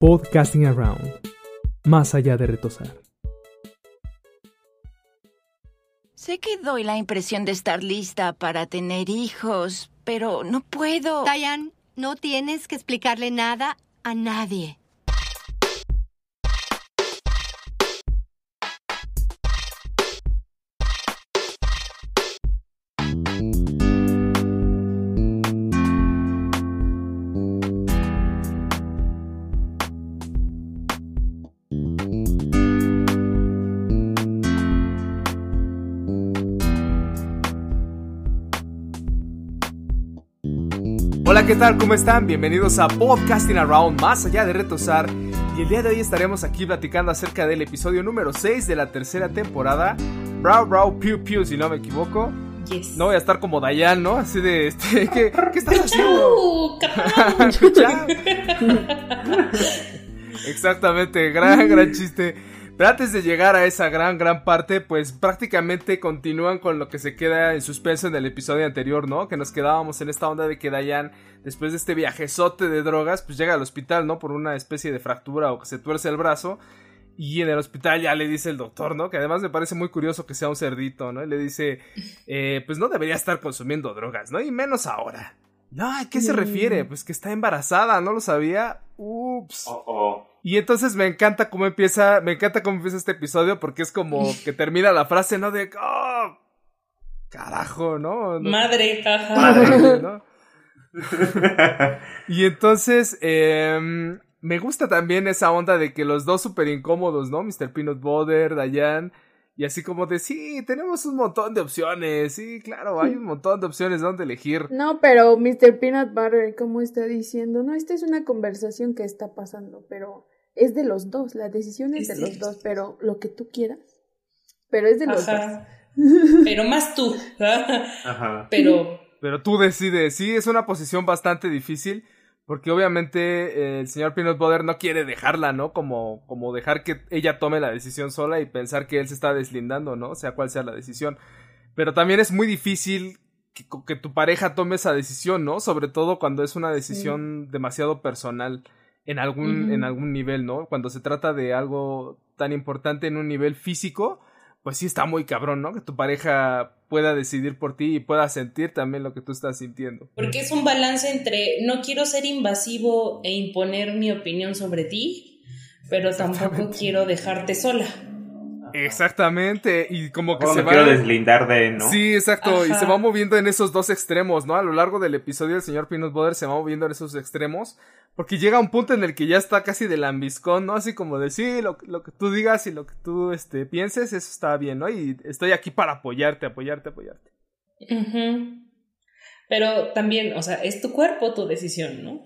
Podcasting Around, más allá de retosar. Sé que doy la impresión de estar lista para tener hijos, pero no puedo. Diane, no tienes que explicarle nada a nadie. ¿Qué tal? ¿Cómo están? Bienvenidos a Podcasting Around, más allá de retosar. Y el día de hoy estaremos aquí platicando acerca del episodio número 6 de la tercera temporada. Brow, brow, pew, pew, si no me equivoco. Yes. No voy a estar como Dayan, ¿no? Así de, este, ¿qué, ¿qué estás haciendo? Exactamente, gran, gran chiste. Pero antes de llegar a esa gran, gran parte, pues prácticamente continúan con lo que se queda en suspenso en el episodio anterior, ¿no? Que nos quedábamos en esta onda de que Dayan, después de este viajezote de drogas, pues llega al hospital, ¿no? Por una especie de fractura o que se tuerce el brazo. Y en el hospital ya le dice el doctor, ¿no? Que además me parece muy curioso que sea un cerdito, ¿no? Y le dice, eh, pues no debería estar consumiendo drogas, ¿no? Y menos ahora. No, ¿a qué se refiere? Pues que está embarazada, ¿no lo sabía? Ups. Oh. Y entonces me encanta cómo empieza, me encanta cómo empieza este episodio porque es como que termina la frase, ¿no? De, oh, carajo, ¿no? No- Madre, jaja. Madre, ¿no? Y entonces, em, me gusta también esa onda de que los dos súper incómodos, ¿no? Mr. Peanut Butter, Dayan, y así como de, sí, tenemos un montón de opciones, sí, claro, hay un montón de opciones donde elegir. No, pero Mr. Peanut Butter, como está diciendo, no, esta es una conversación que está pasando, pero es de los dos, la decisión es, Es de los dos, pero lo que tú quieras, pero es de los dos. Ajá. Pero más tú. Ajá. Pero Pero tú decides, sí, es una posición bastante difícil, porque obviamente eh, el señor Peanut Butter no quiere dejarla, ¿no? Como, como dejar que ella tome la decisión sola y pensar que él se está deslindando, ¿no? Sea cual sea la decisión. Pero también es muy difícil que, que tu pareja tome esa decisión, ¿no? Sobre todo cuando es una decisión demasiado personal en algún, en algún nivel, ¿no? Cuando se trata de algo tan importante en un nivel físico, pues sí está muy cabrón, ¿no? Que tu pareja pueda decidir por ti y pueda sentir también lo que tú estás sintiendo. porque es un balance entre no quiero ser invasivo e imponer mi opinión sobre ti, pero tampoco quiero dejarte sola. Exactamente, y como que se me va... quiero deslindar de, ¿no? Sí, exacto, y se va moviendo en esos dos extremos, ¿no? A lo largo del episodio el señor Peanut Butter se va moviendo en esos extremos, porque llega un punto en el que ya está casi de lambiscón, ¿no? Así como de, sí, lo, lo que tú digas y lo que tú este, pienses, eso está bien, ¿no? Y estoy aquí para apoyarte, apoyarte, apoyarte. Ujú. Pero también, o sea, es tu cuerpo, tu decisión, ¿no?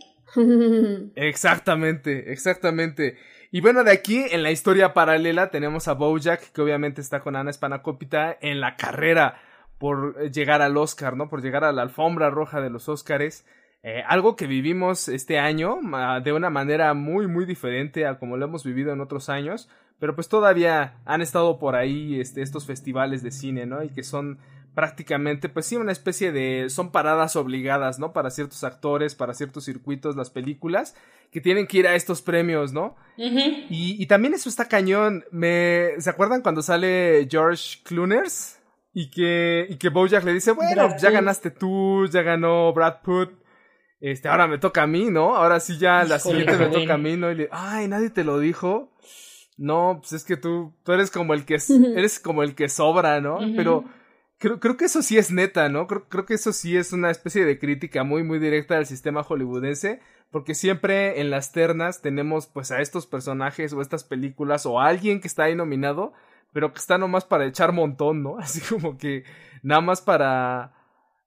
Exactamente, exactamente. Y bueno, de aquí en la historia paralela tenemos a Bojack, que obviamente está con Ana Spanakopita en la carrera por llegar al Oscar, ¿no? Por llegar a la alfombra roja de los Oscars. Eh, algo que vivimos este año de una manera muy, muy diferente a como lo hemos vivido en otros años. Pero pues todavía han estado por ahí este, estos festivales de cine, ¿no? Y que son prácticamente, pues sí, una especie de... son paradas obligadas, ¿no? Para ciertos actores, para ciertos circuitos, las películas, que tienen que ir a estos premios, ¿no? Y, y también eso está cañón. Me, ¿Se acuerdan cuando sale George Clooners? Y que, y que Bojack le dice, bueno, Brad ya Pitt. ganaste tú, ya ganó Brad Pitt. Este, ahora me toca a mí, ¿no? Ahora sí ya la siguiente me toca a mí, ¿no? Y le, ay, nadie te lo dijo. No, pues es que tú, tú eres como el que, eres como el que sobra, ¿no? Pero creo, creo que eso sí es neta, ¿no? Creo, creo que eso sí es una especie de crítica muy, muy directa al sistema hollywoodense. Porque siempre en las ternas tenemos pues a estos personajes o estas películas o a alguien que está ahí nominado, pero que está nomás para echar montón, ¿no? Así como que nada más para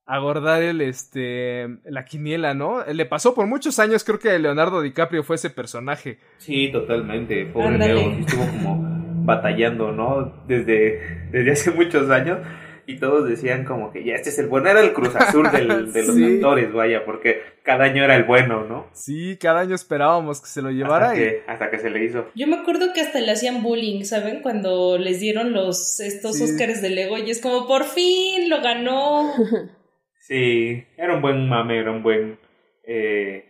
agordar el este la quiniela, ¿no? Le pasó por muchos años, creo que Leonardo DiCaprio fue ese personaje. Sí, totalmente. Pobre. Leo, estuvo como batallando, ¿no? Desde, desde hace muchos años. Y todos decían como que ya este es el bueno, era el Cruz Azul del- de los Sí. actores, vaya, porque cada año era el bueno, ¿no? Sí, cada año esperábamos que se lo llevara Hasta y que, hasta que se le hizo. Yo me acuerdo que hasta le hacían bullying, ¿saben? Cuando les dieron los estos Sí. Óscares de Lego y es como por fin lo ganó. Sí, era un buen mame, era un buen... Eh...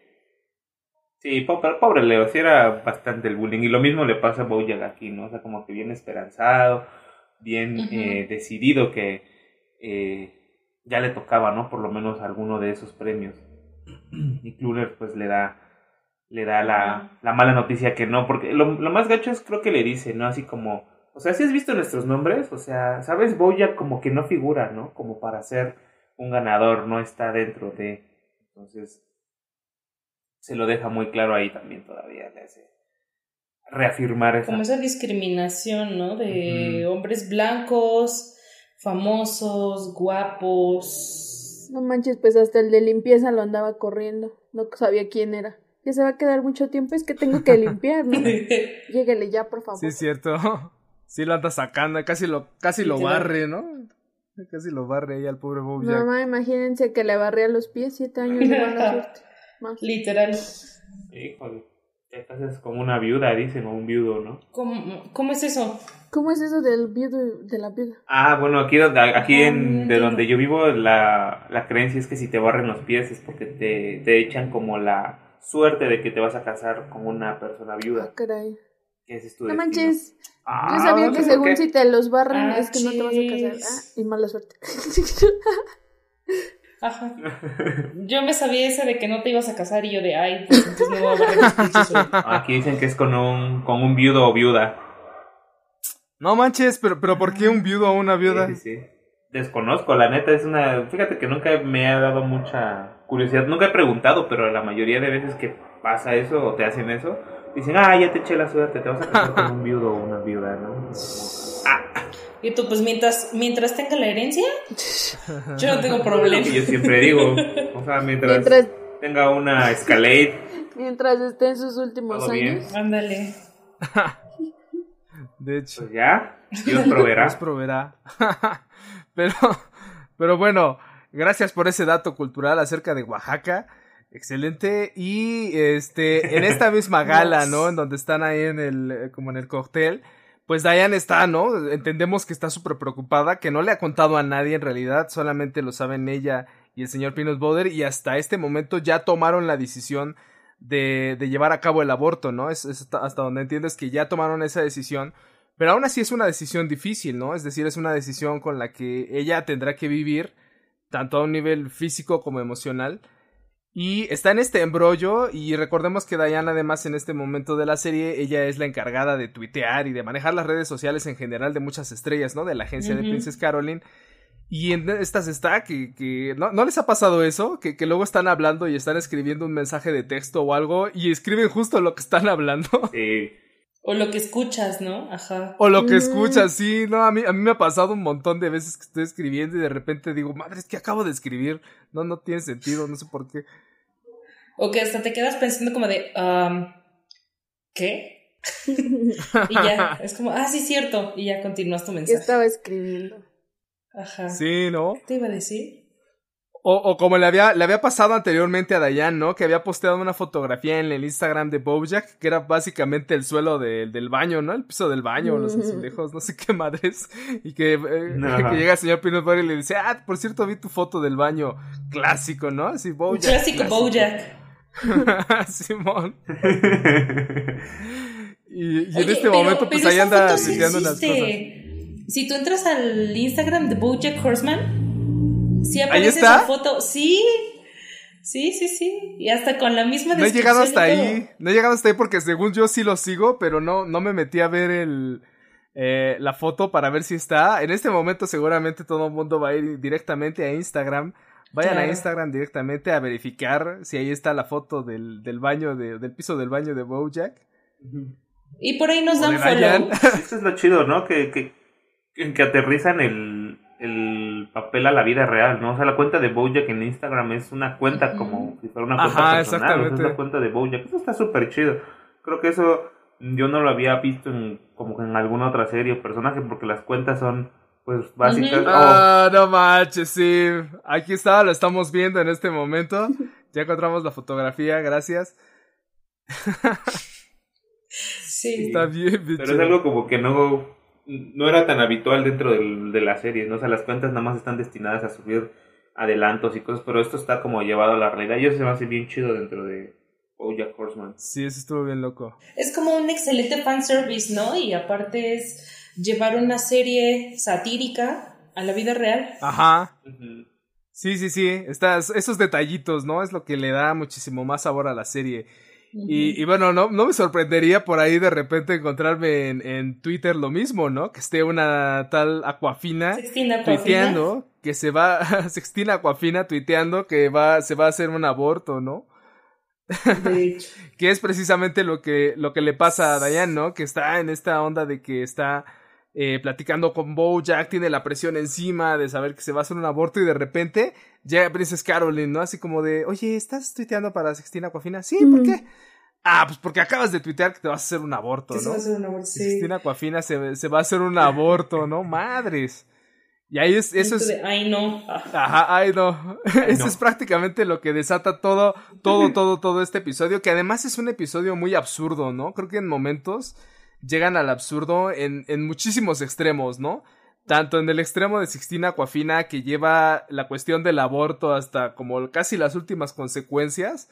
Sí, pobre, pobre Leo, sí era bastante el bullying. Y lo mismo le pasa a Bojack aquí, ¿no? O sea, como que bien esperanzado, bien eh, decidido que eh, ya le tocaba, ¿no? Por lo menos alguno de esos premios. Y Kluner pues le da le da la, la mala noticia que no, porque lo, lo más gacho es creo que le dice, ¿no? Así como, o sea, si has visto nuestros nombres, o sea, sabes, Bojack como que no figura, ¿no? Como para ser un ganador, no está dentro de... Entonces, se lo deja muy claro ahí también todavía, le hace reafirmar esa... Como esa discriminación, ¿no? De Ujú. hombres blancos, famosos, guapos. No manches, pues hasta el de limpieza lo andaba corriendo. No sabía quién era. Ya se va a quedar mucho tiempo, es que tengo que limpiar, ¿no? Lléguele ya, por favor. Sí, es cierto. Sí lo anda sacando, casi lo, casi lo barre, ¿no? Casi lo barre ahí al pobre Bojack. Mamá, imagínense que le barría los pies siete años de mala suerte. Más. Literal. Híjole, ya casi es como una viuda, dicen, o un viudo, ¿no? ¿Cómo, cómo es eso? ¿Cómo es eso del viudo de la viuda? Ah, bueno, aquí, donde- aquí Ah, en, de donde yo vivo, la, la creencia es que si te barren los pies es porque te, te echan como la suerte de que te vas a casar con una persona Ah, viuda. caray. Que ese es tu No manches. Ah, Yo sabía no que según qué. si te los barran Ah, es que no te vas a casar. Ah, y mala suerte. Ajá. Yo me sabía ese de que no te ibas a casar y yo de, ay, pues entonces me voy a barrer los pinches hoy". Aquí dicen que es con un, con un viudo o viuda. No manches, pero, pero ¿por qué un viudo o una viuda? Sí, sí, sí. Desconozco, la neta, es una... Fíjate que nunca me ha dado mucha curiosidad. Nunca he preguntado, pero la mayoría de veces que pasa eso o te hacen eso, dicen, ah, ya te eché la suerte, te vas a casar con un viudo o una viuda, ¿no? Y tú, pues mientras, mientras tenga la herencia, yo no tengo problema. yo siempre digo. O sea, mientras, Mientras, tenga una Escalade, mientras esté en sus últimos Todo bien. años. Ándale. De hecho, pues ya, Dios proveerá. Dios proveerá. pero, pero bueno, gracias por ese dato cultural acerca de Oaxaca. Excelente. Y este, en esta misma gala, ¿no? En donde están ahí en el, eh, como en el cóctel. Pues Diane está, ¿no? Entendemos que está súper preocupada, que no le ha contado a nadie en realidad, solamente lo saben ella y el señor Peanut Butter, y hasta este momento ya tomaron la decisión de, de llevar a cabo el aborto, ¿no? Es, hasta donde entiendes que ya tomaron esa decisión, pero aún así es una decisión difícil, ¿no? Es decir, es una decisión con la que ella tendrá que vivir, tanto a un nivel físico como emocional. Y está en este embrollo y recordemos que Diana además en este momento de la serie ella es la encargada de tuitear y de manejar las redes sociales en general de muchas estrellas, ¿no? De la agencia de. Princess Caroline. Y en estas está que, que ¿no, ¿no les ha pasado eso? Que, que luego están hablando y están escribiendo un mensaje de texto o algo y escriben justo lo que están hablando. Sí. O lo que escuchas, ¿no? Ajá. O lo que Mm. escuchas, sí, no, a mí, a mí me ha pasado un montón de veces que estoy escribiendo y de repente digo, madre, es que acabo de escribir. No, no tiene sentido, no sé por qué. O que hasta te quedas pensando como de, um, ¿qué? Y ya, es como, ah, sí, cierto. Y ya continúas tu ¿Qué mensaje. estaba escribiendo? Ajá. Sí, ¿no? ¿Qué te iba a decir? O, o como le había, le había pasado anteriormente a Dayan, ¿no? Que había posteado una fotografía en el Instagram de Bojack, que era básicamente el suelo de- del baño, ¿no? El piso del baño, los Mm. azulejos, no sé qué madres. Y que, eh, que llega el señor Peanut Butter y le dice, ah, por cierto, vi tu foto del baño clásico, ¿no? Así, Bojack. clásico Bojack. Simón. Y, y en este pero- momento, pues ahí anda unas cosas. Si tú entras al Instagram de Bojack Horseman, sí aparece está? esa foto. Sí. Sí, sí, sí. Y hasta con la misma No he llegado hasta ahí. No he llegado hasta ahí porque según yo sí lo sigo, pero no, no me metí a ver el, eh, la foto para ver si está. En este momento seguramente todo el mundo va a ir directamente a Instagram. Vayan a. Instagram directamente a verificar si ahí está la foto del, del baño, de, del piso del baño de Bojack. Y por ahí nos O dan follow. Esto es lo chido, ¿no? Que, que, que aterrizan el, el papel a la vida real, ¿no? O sea, la cuenta de Bojack en Instagram es una cuenta como si fuera una cuenta Ajá, personal. exactamente. es la cuenta de Bojack. Eso está súper chido. Creo que eso yo no lo había visto en, como que en alguna otra serie o personaje porque las cuentas son pues básicas. Ujú. Oh, Ah, no manches, sí. Aquí está, lo estamos viendo en este momento. Ya encontramos la fotografía, gracias. Sí. Está bien, bicho. Pero es algo como que no, no era tan habitual dentro del- de la serie, ¿no? O sea, las cuentas nada más están destinadas a subir adelantos y cosas, pero esto está como llevado a la realidad y eso se me hace bien chido dentro de, Bojack Horseman. Sí, eso estuvo bien loco. Es como un excelente fanservice, ¿no? Y aparte es llevar una serie satírica a la vida real. Ajá. Sí, sí, sí. Estas, esos detallitos, ¿no? Es lo que le da muchísimo más sabor a la serie. Y, y bueno, no, no me sorprendería por ahí de repente encontrarme en, en Twitter lo mismo, ¿no? Que esté una tal Aquafina tuiteando que se va, Sextina Aquafina tuiteando que va, se va a hacer un aborto, ¿no? De hecho. Que es precisamente lo que, lo que le pasa a Diane, ¿no? Que está en esta onda de que está eh, platicando con Bojack, tiene la presión encima de saber que se va a hacer un aborto y de repente llega Princess Caroline, ¿no? Así como de, oye, ¿estás tuiteando para Sextina Aquafina? Sí, ¿por qué? Ah, pues porque acabas de tuitear que te vas a hacer un aborto, se ¿no? va a hacer un aborto, sí. Sextina Aquafina se, se va a hacer un aborto, ¿no? Madres. Y ahí es, eso es, Ay, no. Ah. Ajá, ay no. Eso es prácticamente lo que desata todo, todo, todo, todo este episodio, que además es un episodio muy absurdo, ¿no? Creo que en momentos llegan al absurdo en, en muchísimos extremos, ¿no? Tanto en el extremo de Sixtina Aquafina, que lleva la cuestión del aborto hasta como casi las últimas consecuencias,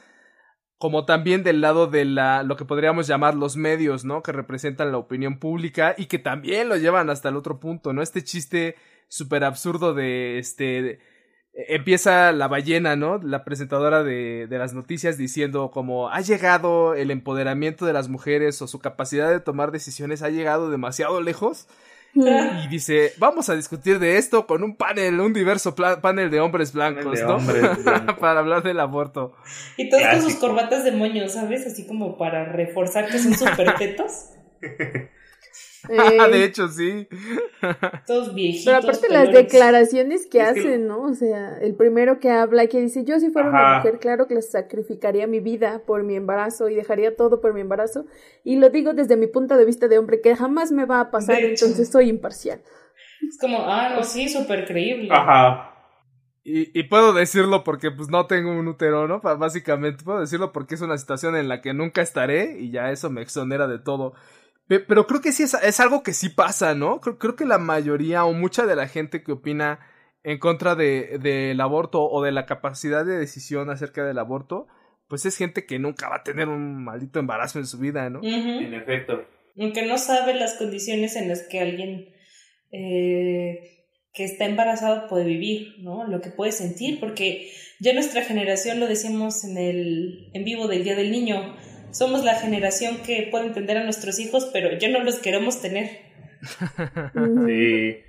como también del lado de la, lo que podríamos llamar los medios, ¿no? Que representan la opinión pública y que también lo llevan hasta el otro punto, ¿no? Este chiste súper absurdo de, este, empieza la ballena, ¿no? La presentadora de, de las noticias diciendo como ha llegado el empoderamiento de las mujeres o su capacidad de tomar decisiones ha llegado demasiado lejos y dice, vamos a discutir de esto con un panel, un diverso panel de hombres blancos, de ¿no? hombres blancos. Para hablar del aborto. Y todos con sus corbatas de moño, ¿sabes? Así como para reforzar que son súper tetos. De Eh, hecho, sí. Todos viejitos. pero aparte las declaraciones que Es que- hacen, ¿no? O sea, el primero que habla que dice, yo si fuera una mujer, claro que sacrificaría mi vida por mi embarazo y dejaría todo por mi embarazo. Y lo digo desde mi punto de vista de hombre, que jamás me va a pasar, De hecho. entonces soy imparcial. Es como, ah, no, sí, súper creíble. Ajá. Y, y puedo decirlo porque pues no tengo un útero, ¿no? Básicamente puedo decirlo porque es una situación en la que nunca estaré y ya eso me exonera de todo. Pe- Pero creo que sí es, es algo que sí pasa, ¿no? Creo, creo que la mayoría o mucha de la gente que opina en contra de, del aborto o de la capacidad de decisión acerca del aborto, pues es gente que nunca va a tener un maldito embarazo en su vida, ¿no? En efecto. Aunque no sabe las condiciones en las que alguien eh, que está embarazado puede vivir, ¿no? Lo que puede sentir, porque ya nuestra generación, lo decíamos en el en vivo del Día del Niño, somos la generación que puede entender a nuestros hijos, pero ya no los queremos tener. Sí.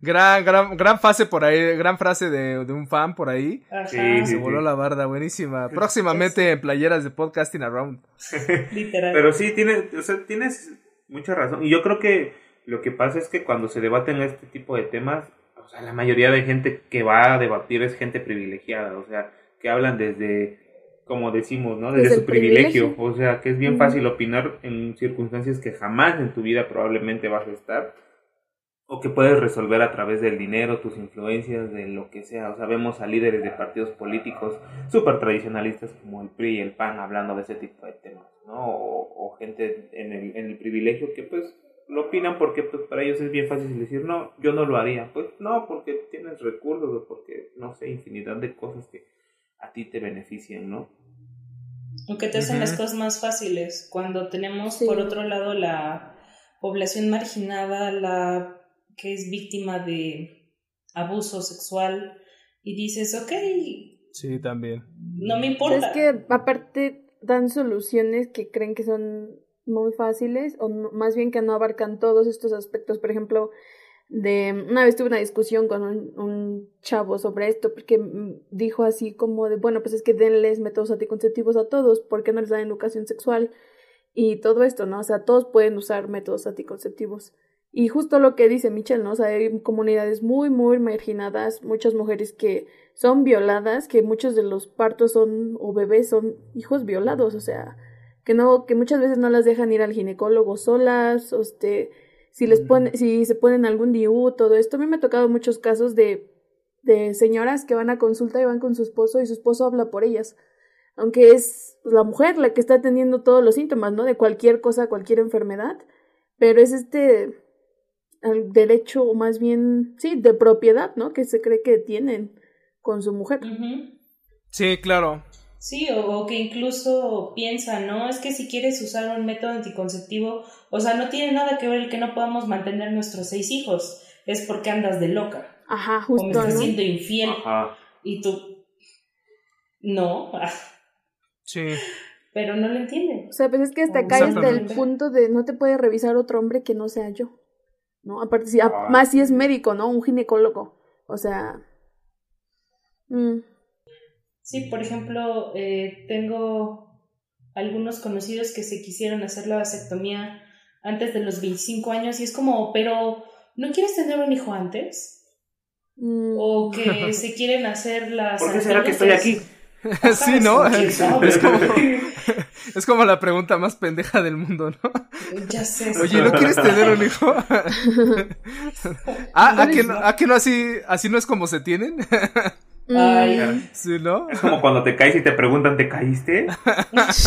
Gran, gran, gran fase por ahí, gran frase de, de un fan por ahí. Sí, Se voló la barda, buenísima. Próximamente en playeras de podcasting around. literal. Pero sí, tienes, o sea, tienes mucha razón. Y yo creo que lo que pasa es que cuando se debaten este tipo de temas, o sea, la mayoría de gente que va a debatir es gente privilegiada, o sea, que hablan desde, como decimos, ¿no? Desde, Desde su privilegio. privilegio. O sea, que es bien fácil opinar en circunstancias que jamás en tu vida probablemente vas a estar. O que puedes resolver a través del dinero, tus influencias, de lo que sea. O sea, vemos a líderes de partidos políticos súper tradicionalistas como el PRI y el PAN hablando de ese tipo de temas, ¿no? O, o gente en el, en el privilegio que pues lo opinan porque pues para ellos es bien fácil decir, no, yo no lo haría. Pues no, porque tienes recursos o porque, no sé, infinidad de cosas que a ti te benefician, ¿no? Aunque te hacen Ujú. las cosas más fáciles. Cuando tenemos, Sí. por otro lado, la población marginada, la que es víctima de abuso sexual, y dices, ok, Sí, también. no me importa. Es que aparte dan soluciones que creen que son muy fáciles o más bien que no abarcan todos estos aspectos. Por ejemplo, de una vez tuve una discusión con un, chavo sobre esto porque dijo así como de, bueno, pues es que denles métodos anticonceptivos a todos, ¿por qué no les dan educación sexual? Y todo esto, ¿no? O sea, todos pueden usar métodos anticonceptivos. Y justo lo que dice Michelle, ¿no? O sea, hay comunidades muy, muy marginadas, muchas mujeres que son violadas, que muchos de los partos son, o bebés son hijos violados, o sea, que no, que muchas veces no las dejan ir al ginecólogo solas, o este, si les ponen, si se ponen algún DIU, todo esto. A mí me ha tocado muchos casos de, de señoras que van a consulta y van con su esposo y su esposo habla por ellas. Aunque es la mujer la que está teniendo todos los síntomas, ¿no? De cualquier cosa, cualquier enfermedad. Pero es este el derecho, o más bien, sí, de propiedad, ¿no? Que se cree que tienen con su mujer. Sí, claro. Sí, o, que incluso piensa, ¿no? Es que si quieres usar un método anticonceptivo, o sea, no tiene nada que ver el que no podamos mantener nuestros seis hijos, es porque andas de loca. Ajá, justo. O me estás siendo infiel. Ajá. Y tú. No. sí. Pero no lo entiende. O sea, pues es que hasta acá hasta el punto de no te puede revisar otro hombre que no sea yo. ¿No? Aparte, si, ah. más si es médico, ¿no? Un ginecólogo. O sea. Mm. Sí, por ejemplo, eh, tengo algunos conocidos que se quisieron hacer la vasectomía antes de los 25 años y es como, pero ¿no quieres tener un hijo antes? Mm. O que se quieren hacer las... ¿Por qué será que estoy aquí? sí, ¿no? Es como, es como la pregunta más pendeja del mundo, ¿no? Ya sé. Oye, ¿no quieres tener un hijo? ah, ¿a que, no, ¿a que no así, así no es como se tienen? Ay. Sí, ¿no? Es como cuando te caes y te preguntan, ¿te caíste?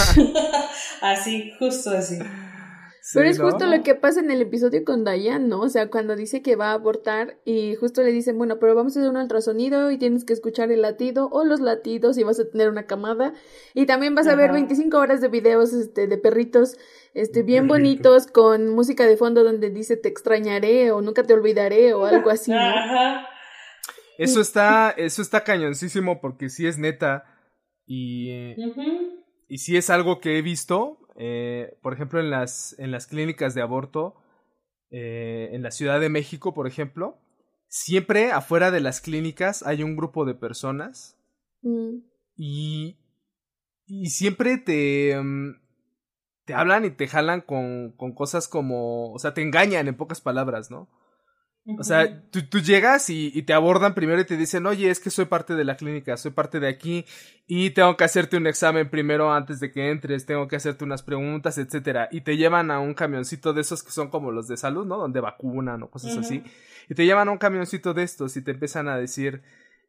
así, justo así. Pero es justo lo que pasa en el episodio con Diane, ¿no? O sea, cuando dice que va a abortar y justo le dicen, bueno, pero vamos a hacer un ultrasonido y tienes que escuchar el latido o los latidos y vas a tener una camada y también vas a ver 25 horas de videos este, de perritos este, bien bonitos con música de fondo donde dice te extrañaré o nunca te olvidaré o algo así, ¿no? Ajá. Eso está, eso está cañoncísimo porque sí es neta y, y sí es algo que he visto, eh, por ejemplo, en las, en las clínicas de aborto, eh, en la Ciudad de México, por ejemplo, siempre afuera de las clínicas hay un grupo de personas mm. y, y siempre te, mm, te hablan y te jalan con, con cosas como, o sea, te engañan en pocas palabras, ¿no? O sea, tú, tú llegas y, y, te abordan primero y te dicen, oye, es que soy parte de la clínica, soy parte de aquí y tengo que hacerte un examen primero antes de que entres, tengo que hacerte unas preguntas, etcétera. Y te llevan a un camioncito de esos que son como los de salud, ¿no? Donde vacunan o cosas así. Y te llevan a un camioncito de estos y te empiezan a decir,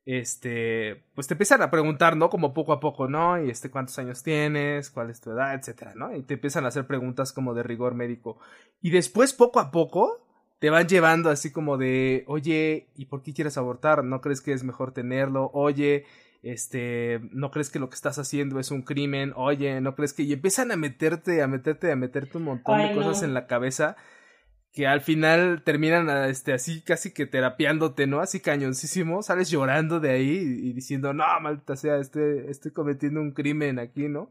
este, pues te empiezan a preguntar, ¿no? Como poco a poco, ¿no? Y este, ¿cuántos años tienes? ¿Cuál es tu edad? Etcétera, ¿no? Y te empiezan a hacer preguntas como de rigor médico. Y después, poco a poco, te van llevando así como de, oye, ¿y por qué quieres abortar? ¿No crees que es mejor tenerlo? Oye, este, ¿no crees que lo que estás haciendo es un crimen? Oye, ¿no crees que... Y empiezan a meterte, a meterte, a meterte un montón de cosas en la cabeza que al final terminan este, así casi que terapiándote, ¿no? Así cañoncísimo, sales llorando de ahí y, diciendo, no, malta sea, este, estoy cometiendo un crimen aquí, ¿no?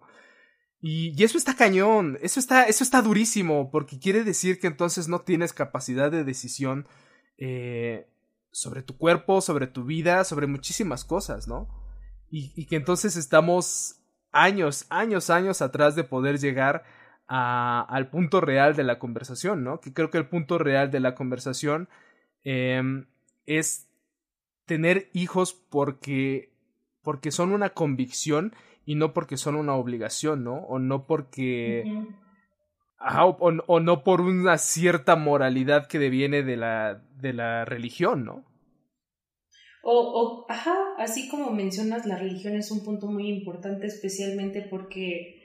Y, eso está cañón, eso está, eso está durísimo, porque quiere decir que entonces no tienes capacidad de decisión eh, sobre tu cuerpo, sobre tu vida, sobre muchísimas cosas, ¿no? Y, que entonces estamos años, años, años atrás de poder llegar a, al punto real de la conversación, ¿no? Que creo que el punto real de la conversación eh, es tener hijos porque, porque son una convicción y no porque son una obligación, ¿no? O no porque... o, no por una cierta moralidad que deviene de la, de la religión, ¿no? O, o, ajá, así como mencionas, la religión es un punto muy importante, especialmente porque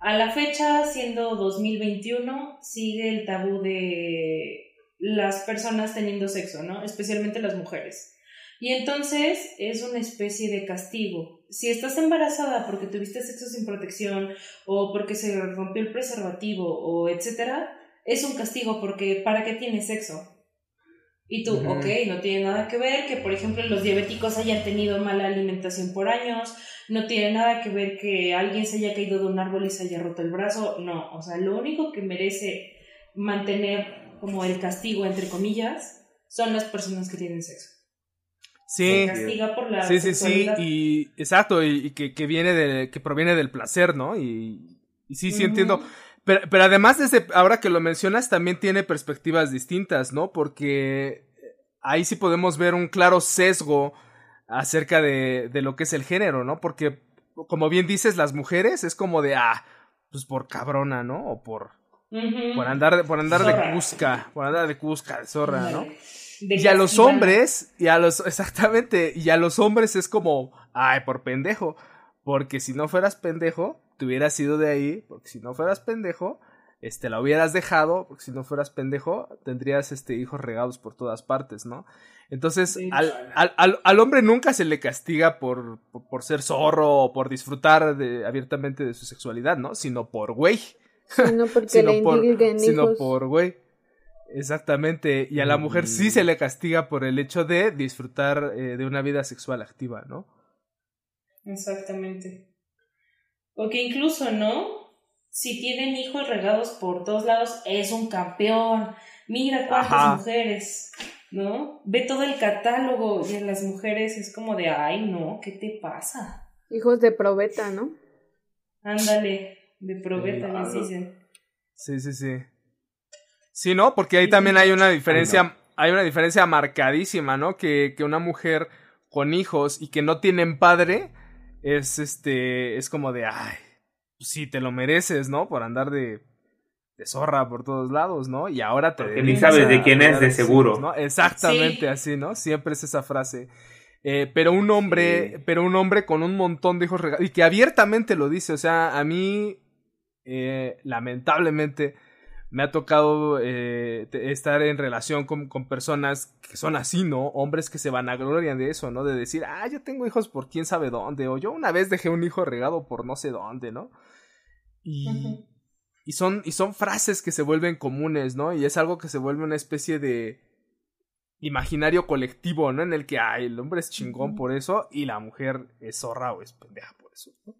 a la fecha, siendo 2021, sigue el tabú de las personas teniendo sexo, ¿no? Especialmente las mujeres. Y entonces es una especie de castigo. Si estás embarazada porque tuviste sexo sin protección o porque se rompió el preservativo o etcétera, es un castigo porque ¿para qué tienes sexo? Y tú, ok, no tiene nada que ver que, por ejemplo, los diabéticos hayan tenido mala alimentación por años, no tiene nada que ver que alguien se haya caído de un árbol y se haya roto el brazo, no, o sea, lo único que merece mantener como el castigo, entre comillas, son las personas que tienen sexo. Sí. castiga por la sí, sí, sí, y exacto, y, que, que, viene de, que proviene del placer, ¿no? Y, y sí, sí entiendo. Pero, pero además, desde ahora que lo mencionas, también tiene perspectivas distintas, ¿no? Porque ahí sí podemos ver un claro sesgo acerca de, de lo que es el género, ¿no? Porque, como bien dices, las mujeres es como de, ah, pues por cabrona, ¿no? O por, por andar, por andar de cusca, por andar de cusca, de zorra, ¿no? Y a los hombres, y a los, exactamente, y a los hombres es como, ay, por pendejo. Porque si no fueras pendejo, te hubieras ido de ahí, porque si no fueras pendejo, este, la hubieras dejado, porque si no fueras pendejo, tendrías este, hijos regados por todas partes, ¿no? Entonces, al, al, al, hombre nunca se le castiga por, por, ser zorro o por disfrutar de, abiertamente de su sexualidad, ¿no? Sino por güey. Sino porque sino le por, Sino por güey. Exactamente. Y a la mujer sí se le castiga por el hecho de disfrutar eh, de una vida sexual activa, ¿no? Exactamente. Porque incluso, ¿no? Si tienen hijos regados por todos lados, es un campeón. Mira cuántas mujeres, ¿no? Ve todo el catálogo y en las mujeres es como de, ay, no, ¿qué te pasa? Hijos de probeta, ¿no? Ándale, de probeta, les dicen. Sí, sí, sí. Sí, ¿no? Porque ahí también hay una diferencia, hay una diferencia marcadísima, ¿no? Que, que una mujer con hijos y que no tienen padre es este, es como de, ay, pues sí, te lo mereces, ¿no? Por andar de, de zorra por todos lados, ¿no? Y ahora te... Porque ni sabes de quién es de seguro. ¿no? Exactamente así, ¿no? Siempre es esa frase. Eh, pero un hombre, pero un hombre con un montón de hijos regados, y que abiertamente lo dice, o sea, a mí, eh, lamentablemente, me ha tocado eh, estar en relación con, con, personas que son así, ¿no? Hombres que se van a gloria de eso, ¿no? De decir, ah, yo tengo hijos por quién sabe dónde, o yo una vez dejé un hijo regado por no sé dónde, ¿no? Y, y, son, y son frases que se vuelven comunes, ¿no? Y es algo que se vuelve una especie de imaginario colectivo, ¿no? En el que, ay, el hombre es chingón por eso y la mujer es zorra o es pendeja por eso, ¿no?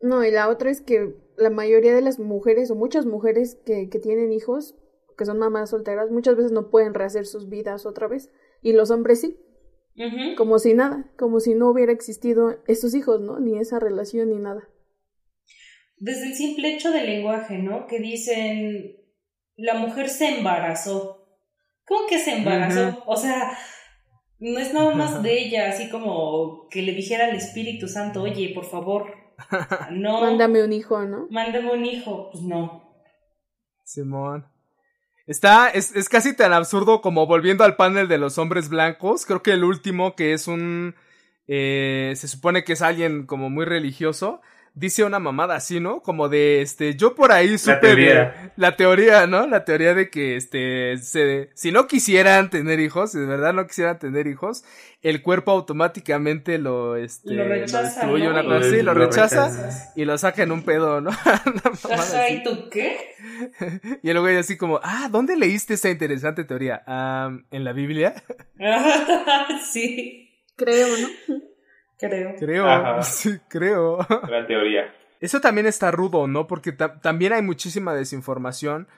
No, y la otra es que la mayoría de las mujeres o muchas mujeres que, que tienen hijos, que son mamás solteras, muchas veces no pueden rehacer sus vidas otra vez. Y los hombres sí. Como si nada, como si no hubiera existido esos hijos, ¿no? Ni esa relación ni nada. Desde el simple hecho del lenguaje, ¿no? Que dicen, la mujer se embarazó. ¿Cómo que se embarazó? O sea, no es nada más de ella, así como que le dijera al Espíritu Santo, oye, por favor, no. Mándame un hijo, ¿no? Mándame un hijo. Pues no. Simón. Está, es, es casi tan absurdo como volviendo al panel de los hombres blancos. Creo que el último, que es un. Eh, se supone que es alguien como muy religioso dice una mamada así, ¿no? Como de, este, yo por ahí supe la teoría, la teoría ¿no? La teoría de que, este, se, si no quisieran tener hijos, si de verdad no quisieran tener hijos, el cuerpo automáticamente lo, este, lo rechaza, lo una cosa así, lo, rechaza y lo saca en un pedo, ¿no? ¿y tú qué? y luego ella así como, ah, ¿dónde leíste esa interesante teoría? ¿En la Biblia? sí. Creo, ¿no? Creo. Creo, sí, creo. La teoría. Eso también está rudo, ¿no? Porque también hay muchísima desinformación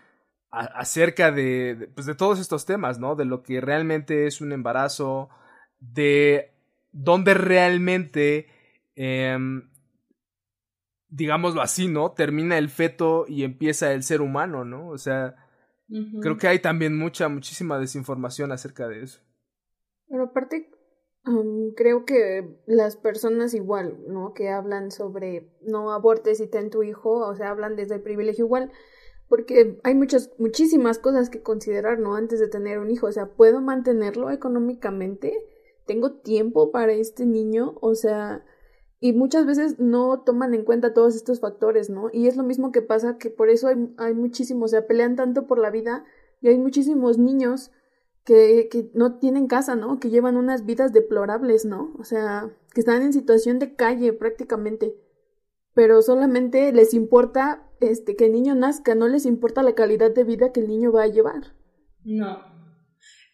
acerca de, pues de todos estos temas, ¿no? De lo que realmente es un embarazo, de dónde realmente, em, digámoslo así, ¿no? Termina el feto y empieza el ser humano, ¿no? O sea, creo que hay también mucha, muchísima desinformación acerca de eso. Pero aparte, creo que las personas igual, ¿no? Que hablan sobre no abortes y ten tu hijo, o sea, hablan desde el privilegio igual, porque hay muchas, muchísimas cosas que considerar, ¿no? Antes de tener un hijo, o sea, ¿puedo mantenerlo económicamente? ¿Tengo tiempo para este niño? O sea, y muchas veces no toman en cuenta todos estos factores, ¿no? Y es lo mismo que pasa que por eso hay, hay muchísimos, o sea, pelean tanto por la vida y hay muchísimos niños que, que no tienen casa, ¿no? Que llevan unas vidas deplorables, ¿no? O sea, que están en situación de calle prácticamente. Pero solamente les importa este que el niño nazca, no les importa la calidad de vida que el niño va a llevar. No.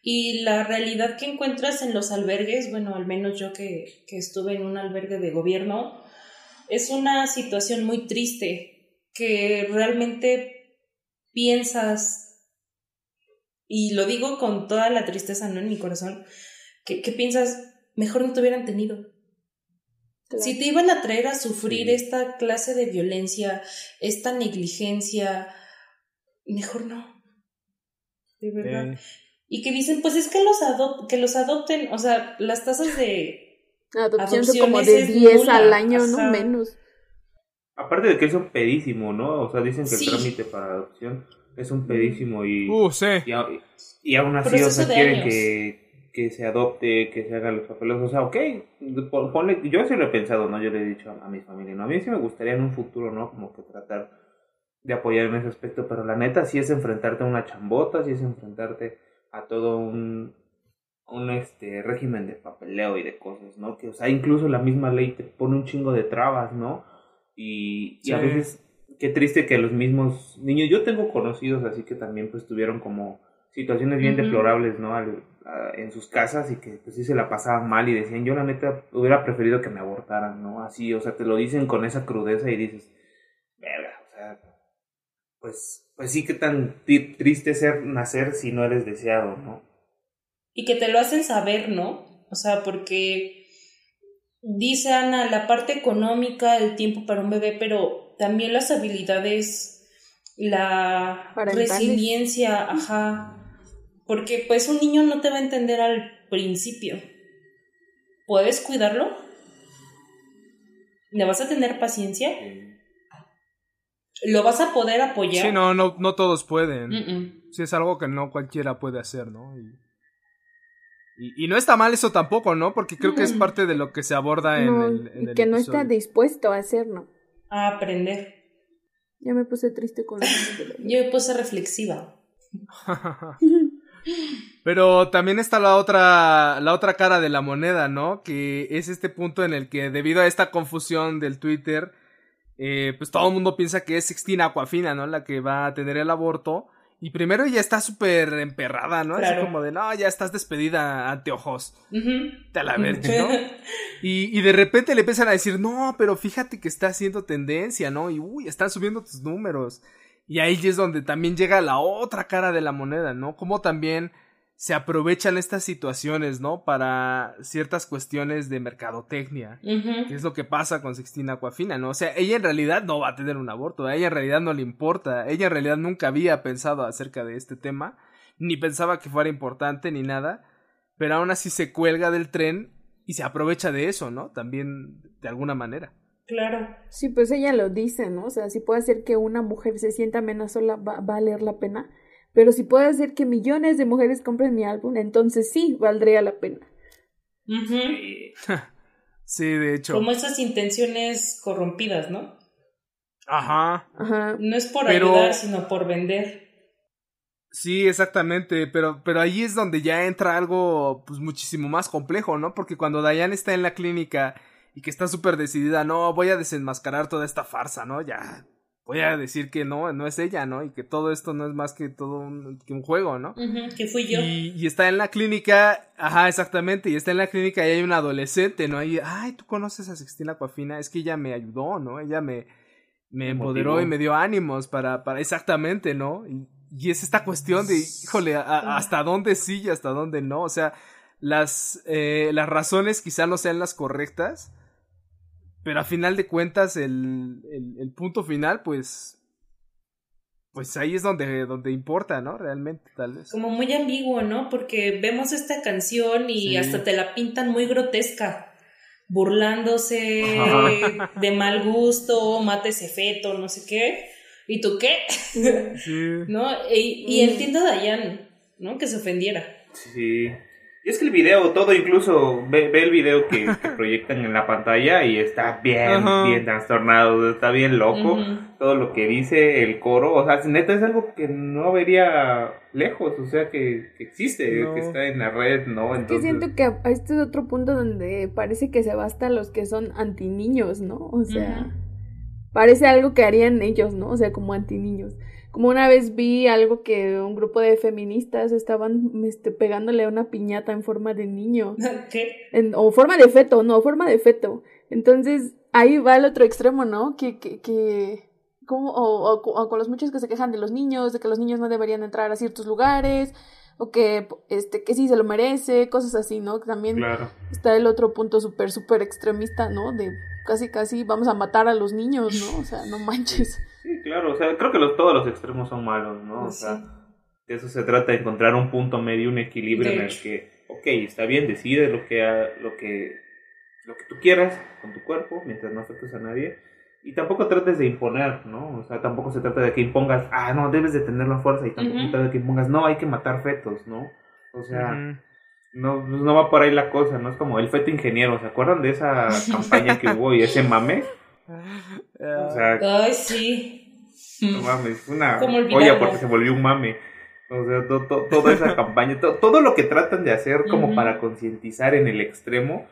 Y la realidad que encuentras en los albergues, bueno, al menos yo que, que estuve en un albergue de gobierno, es una situación muy triste que realmente piensas y lo digo con toda la tristeza, ¿no? En mi corazón, que, piensas, mejor no te hubieran tenido. Si te iban a traer a sufrir esta clase de violencia, esta negligencia, mejor no. De verdad. Y que dicen, pues es que los, que los adopten, o sea, las tasas de adopción son como de 10 al año, no menos. Aparte de que es un pedísimo, ¿no? O sea, dicen que el trámite para adopción es un pedísimo y, uh, sí. y, aún así o sea, quieren que, que, se adopte, que se hagan los papeles. O sea, ok, ponle, yo sí lo he pensado, ¿no? Yo le he dicho a, mi familia, ¿no? A mí sí me gustaría en un futuro, ¿no? Como que tratar de apoyar en ese aspecto, pero la neta sí es enfrentarte a una chambota, sí es enfrentarte a todo un un este régimen de papeleo y de cosas, ¿no? Que, o sea, incluso la misma ley te pone un chingo de trabas, ¿no? Y, y a veces, qué triste que los mismos niños, yo tengo conocidos así que también pues tuvieron como situaciones bien deplorables, ¿no? Al- a- en sus casas y que pues sí se la pasaban mal y decían, yo la neta hubiera preferido que me abortaran, ¿no? Así, o sea, te lo dicen con esa crudeza y dices, verga, o sea, pues, pues sí que tan triste ser nacer si no eres deseado, ¿no? Y que te lo hacen saber, ¿no? O sea, porque dice Ana, la parte económica, el tiempo para un bebé, pero también las habilidades, la Parentales. resiliencia, ajá. Porque pues un niño no te va a entender al principio. ¿Puedes cuidarlo? ¿Le vas a tener paciencia? ¿Lo vas a poder apoyar? Sí, no, no, no todos pueden. Mm-mm. Sí, es algo que no cualquiera puede hacer, ¿no? Y, y, y no está mal eso tampoco, ¿no? Porque creo que es Mm. parte de lo que se aborda en el. en y el que no está dispuesto a hacerlo. A aprender. Ya me puse triste con los niños de la- Yo me puse reflexiva. Pero también está la otra, la otra cara de la moneda, ¿no? Que es este punto en el que debido a esta confusión del Twitter, eh, pues todo el mundo piensa que es Sixtina Aquafina, ¿no? La que va a tener el aborto. Y primero ella está súper emperrada, ¿no? Así Claro. como de, no, ya estás despedida, anteojos. Ujú. Te a la verga, ¿no? Y, y de repente le empiezan a decir, no, pero fíjate que está haciendo tendencia, ¿no? Y uy, están subiendo tus números. Y ahí es donde también llega la otra cara de la moneda, ¿no? Como también se aprovechan estas situaciones, ¿no? Para ciertas cuestiones de mercadotecnia. Que es lo que pasa con Sixtina Aquafina, ¿no? O sea, ella en realidad no va a tener un aborto, a ella en realidad no le importa, ella en realidad nunca había pensado acerca de este tema, ni pensaba que fuera importante ni nada, pero aún así se cuelga del tren y se aprovecha de eso, ¿no? También de alguna manera. Claro. Sí, pues ella lo dice, ¿no? O sea, si puede hacer que una mujer se sienta menos sola, va va a valer la pena. Pero si puede hacer que millones de mujeres compren mi álbum, entonces sí, valdría la pena. Sí, de hecho. Como esas intenciones corrompidas, ¿no? Ajá. Ajá. No es por Pero- ayudar, sino por vender. Sí, exactamente, pero, pero ahí es donde ya entra algo pues muchísimo más complejo, ¿no? Porque cuando Diane está en la clínica y que está súper decidida, no, voy a desenmascarar toda esta farsa, ¿no? Ya voy a decir que no, no es ella, ¿no? Y que todo esto no es más que todo un, que un juego, ¿no? Ujú, Que fui yo. Y, y está en la clínica, ajá, exactamente, y está en la clínica y hay un adolescente, ¿no? Y, ay, tú conoces a Sixtina Coafina, es que ella me ayudó, ¿no? Ella me, me Me empoderó motivó. y me dio ánimos para, para, exactamente, ¿no? Y, y es esta cuestión de, híjole, a- a- hasta dónde sí y hasta dónde no, o sea, las, eh, las razones quizá no sean las correctas, pero a final de cuentas el, el, el punto final, pues, pues ahí es donde, donde importa, ¿no? Realmente, tal vez. Como muy ambiguo, ¿no? Porque vemos esta canción y Sí. hasta te la pintan muy grotesca. Burlándose Ajá. de mal gusto, mata ese feto, no sé qué. ¿Y tú qué? Sí. ¿No? Y, y Mm. entiendo a Dayan, ¿no? Que se ofendiera. Sí. Es que el video, todo, incluso ve, ve el video que, que proyectan en la pantalla y está bien, bien trastornado, está bien loco. Todo lo que dice el coro, o sea, neta es algo que no vería lejos, o sea, que, que existe, No. que está en la red, ¿no? Es que Entonces, siento que este es otro punto donde parece que se basta los que son antiniños, ¿no? O sea, parece algo que harían ellos, ¿no? O sea, como antiniños. Como una vez vi algo que un grupo de feministas estaban este, pegándole a una piñata en forma de niño. ¿Qué? En- o forma de feto, no, forma de feto. Entonces, ahí va el otro extremo, ¿no? Que, que, que como, o, o- o con los muchos que se quejan de los niños, de que los niños no deberían entrar a ciertos lugares, o que, este, que sí se lo merece, cosas así, ¿no? También claro. está el otro punto súper, súper extremista, ¿no? De casi, casi vamos a matar a los niños, ¿no? O sea, no manches. Sí, claro, o sea, creo que los, todos los extremos son malos, ¿no? O Pues sea, sí. de eso se trata de encontrar un punto medio, un equilibrio De en el que, ok, está bien, decide lo que, ha- lo que, lo que tú quieras con tu cuerpo, mientras no afectes a nadie. Y tampoco trates de imponer, ¿no? O sea, tampoco se trata de que impongas, ah, no, debes de tener la fuerza. Y tampoco se trata de que impongas, no, hay que matar fetos, ¿no? O sea, Ujú. no, pues no va por ahí la cosa, ¿no? Es como el feto ingeniero, ¿se acuerdan de esa campaña que hubo y ese mame? O sea, Ay, sí. No mames, fue una ¿Cómo olla porque se volvió un mame. O sea, toda esa campaña, todo lo que tratan de hacer como para concientizar en el extremo,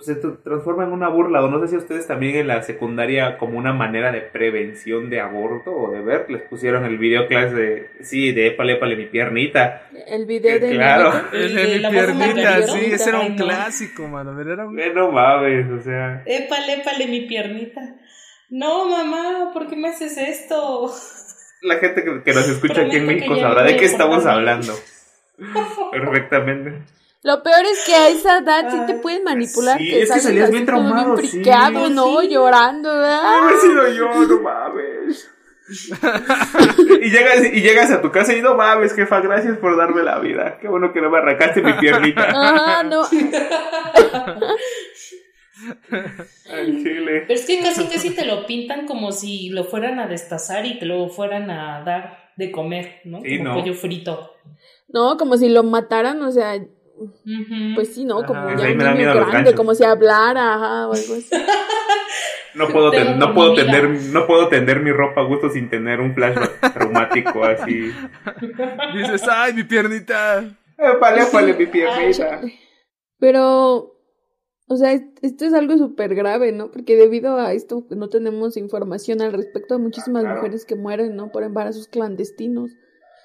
se transforma en una burla. O no sé si ustedes también en la secundaria, como una manera de prevención de aborto o de ver, les pusieron el video clase de, sí, de épale, épale mi piernita. El video de. Claro. El de mi piernita, sí, ese era un clásico, mano. Era un... No mames, o sea. Épale, épale mi piernita. No, mamá, ¿por qué me haces esto? La gente que, nos escucha aquí en México sabrá de qué estamos hablando. Perfectamente. Lo peor es que a esa edad sí te pueden manipular. Sí, es que salías bien traumado, bien friqueado, ¿no? Llorando, ¿verdad? No he sido yo, no mames. y, llegas, y llegas a tu casa y no mames, jefa, gracias por darme la vida. Qué bueno que no me arrancaste mi piernita. Ah, no. Pero es que casi casi te lo pintan como si lo fueran a destazar y te lo fueran a dar de comer, ¿no? como pollo frito. No, como si lo mataran, o sea, pues sí, ¿no? Como ya un niño grande, como si hablara, ajá, o algo así. No puedo, no, puedo tender, no puedo tender mi ropa a gusto sin tener un flashback traumático así. Dices, ay, mi piernita. Vale, vale, mi piernita. Pero, o sea, esto es algo súper grave, ¿no? Porque debido a esto no tenemos información al respecto de muchísimas mujeres que mueren, ¿no? Por embarazos clandestinos.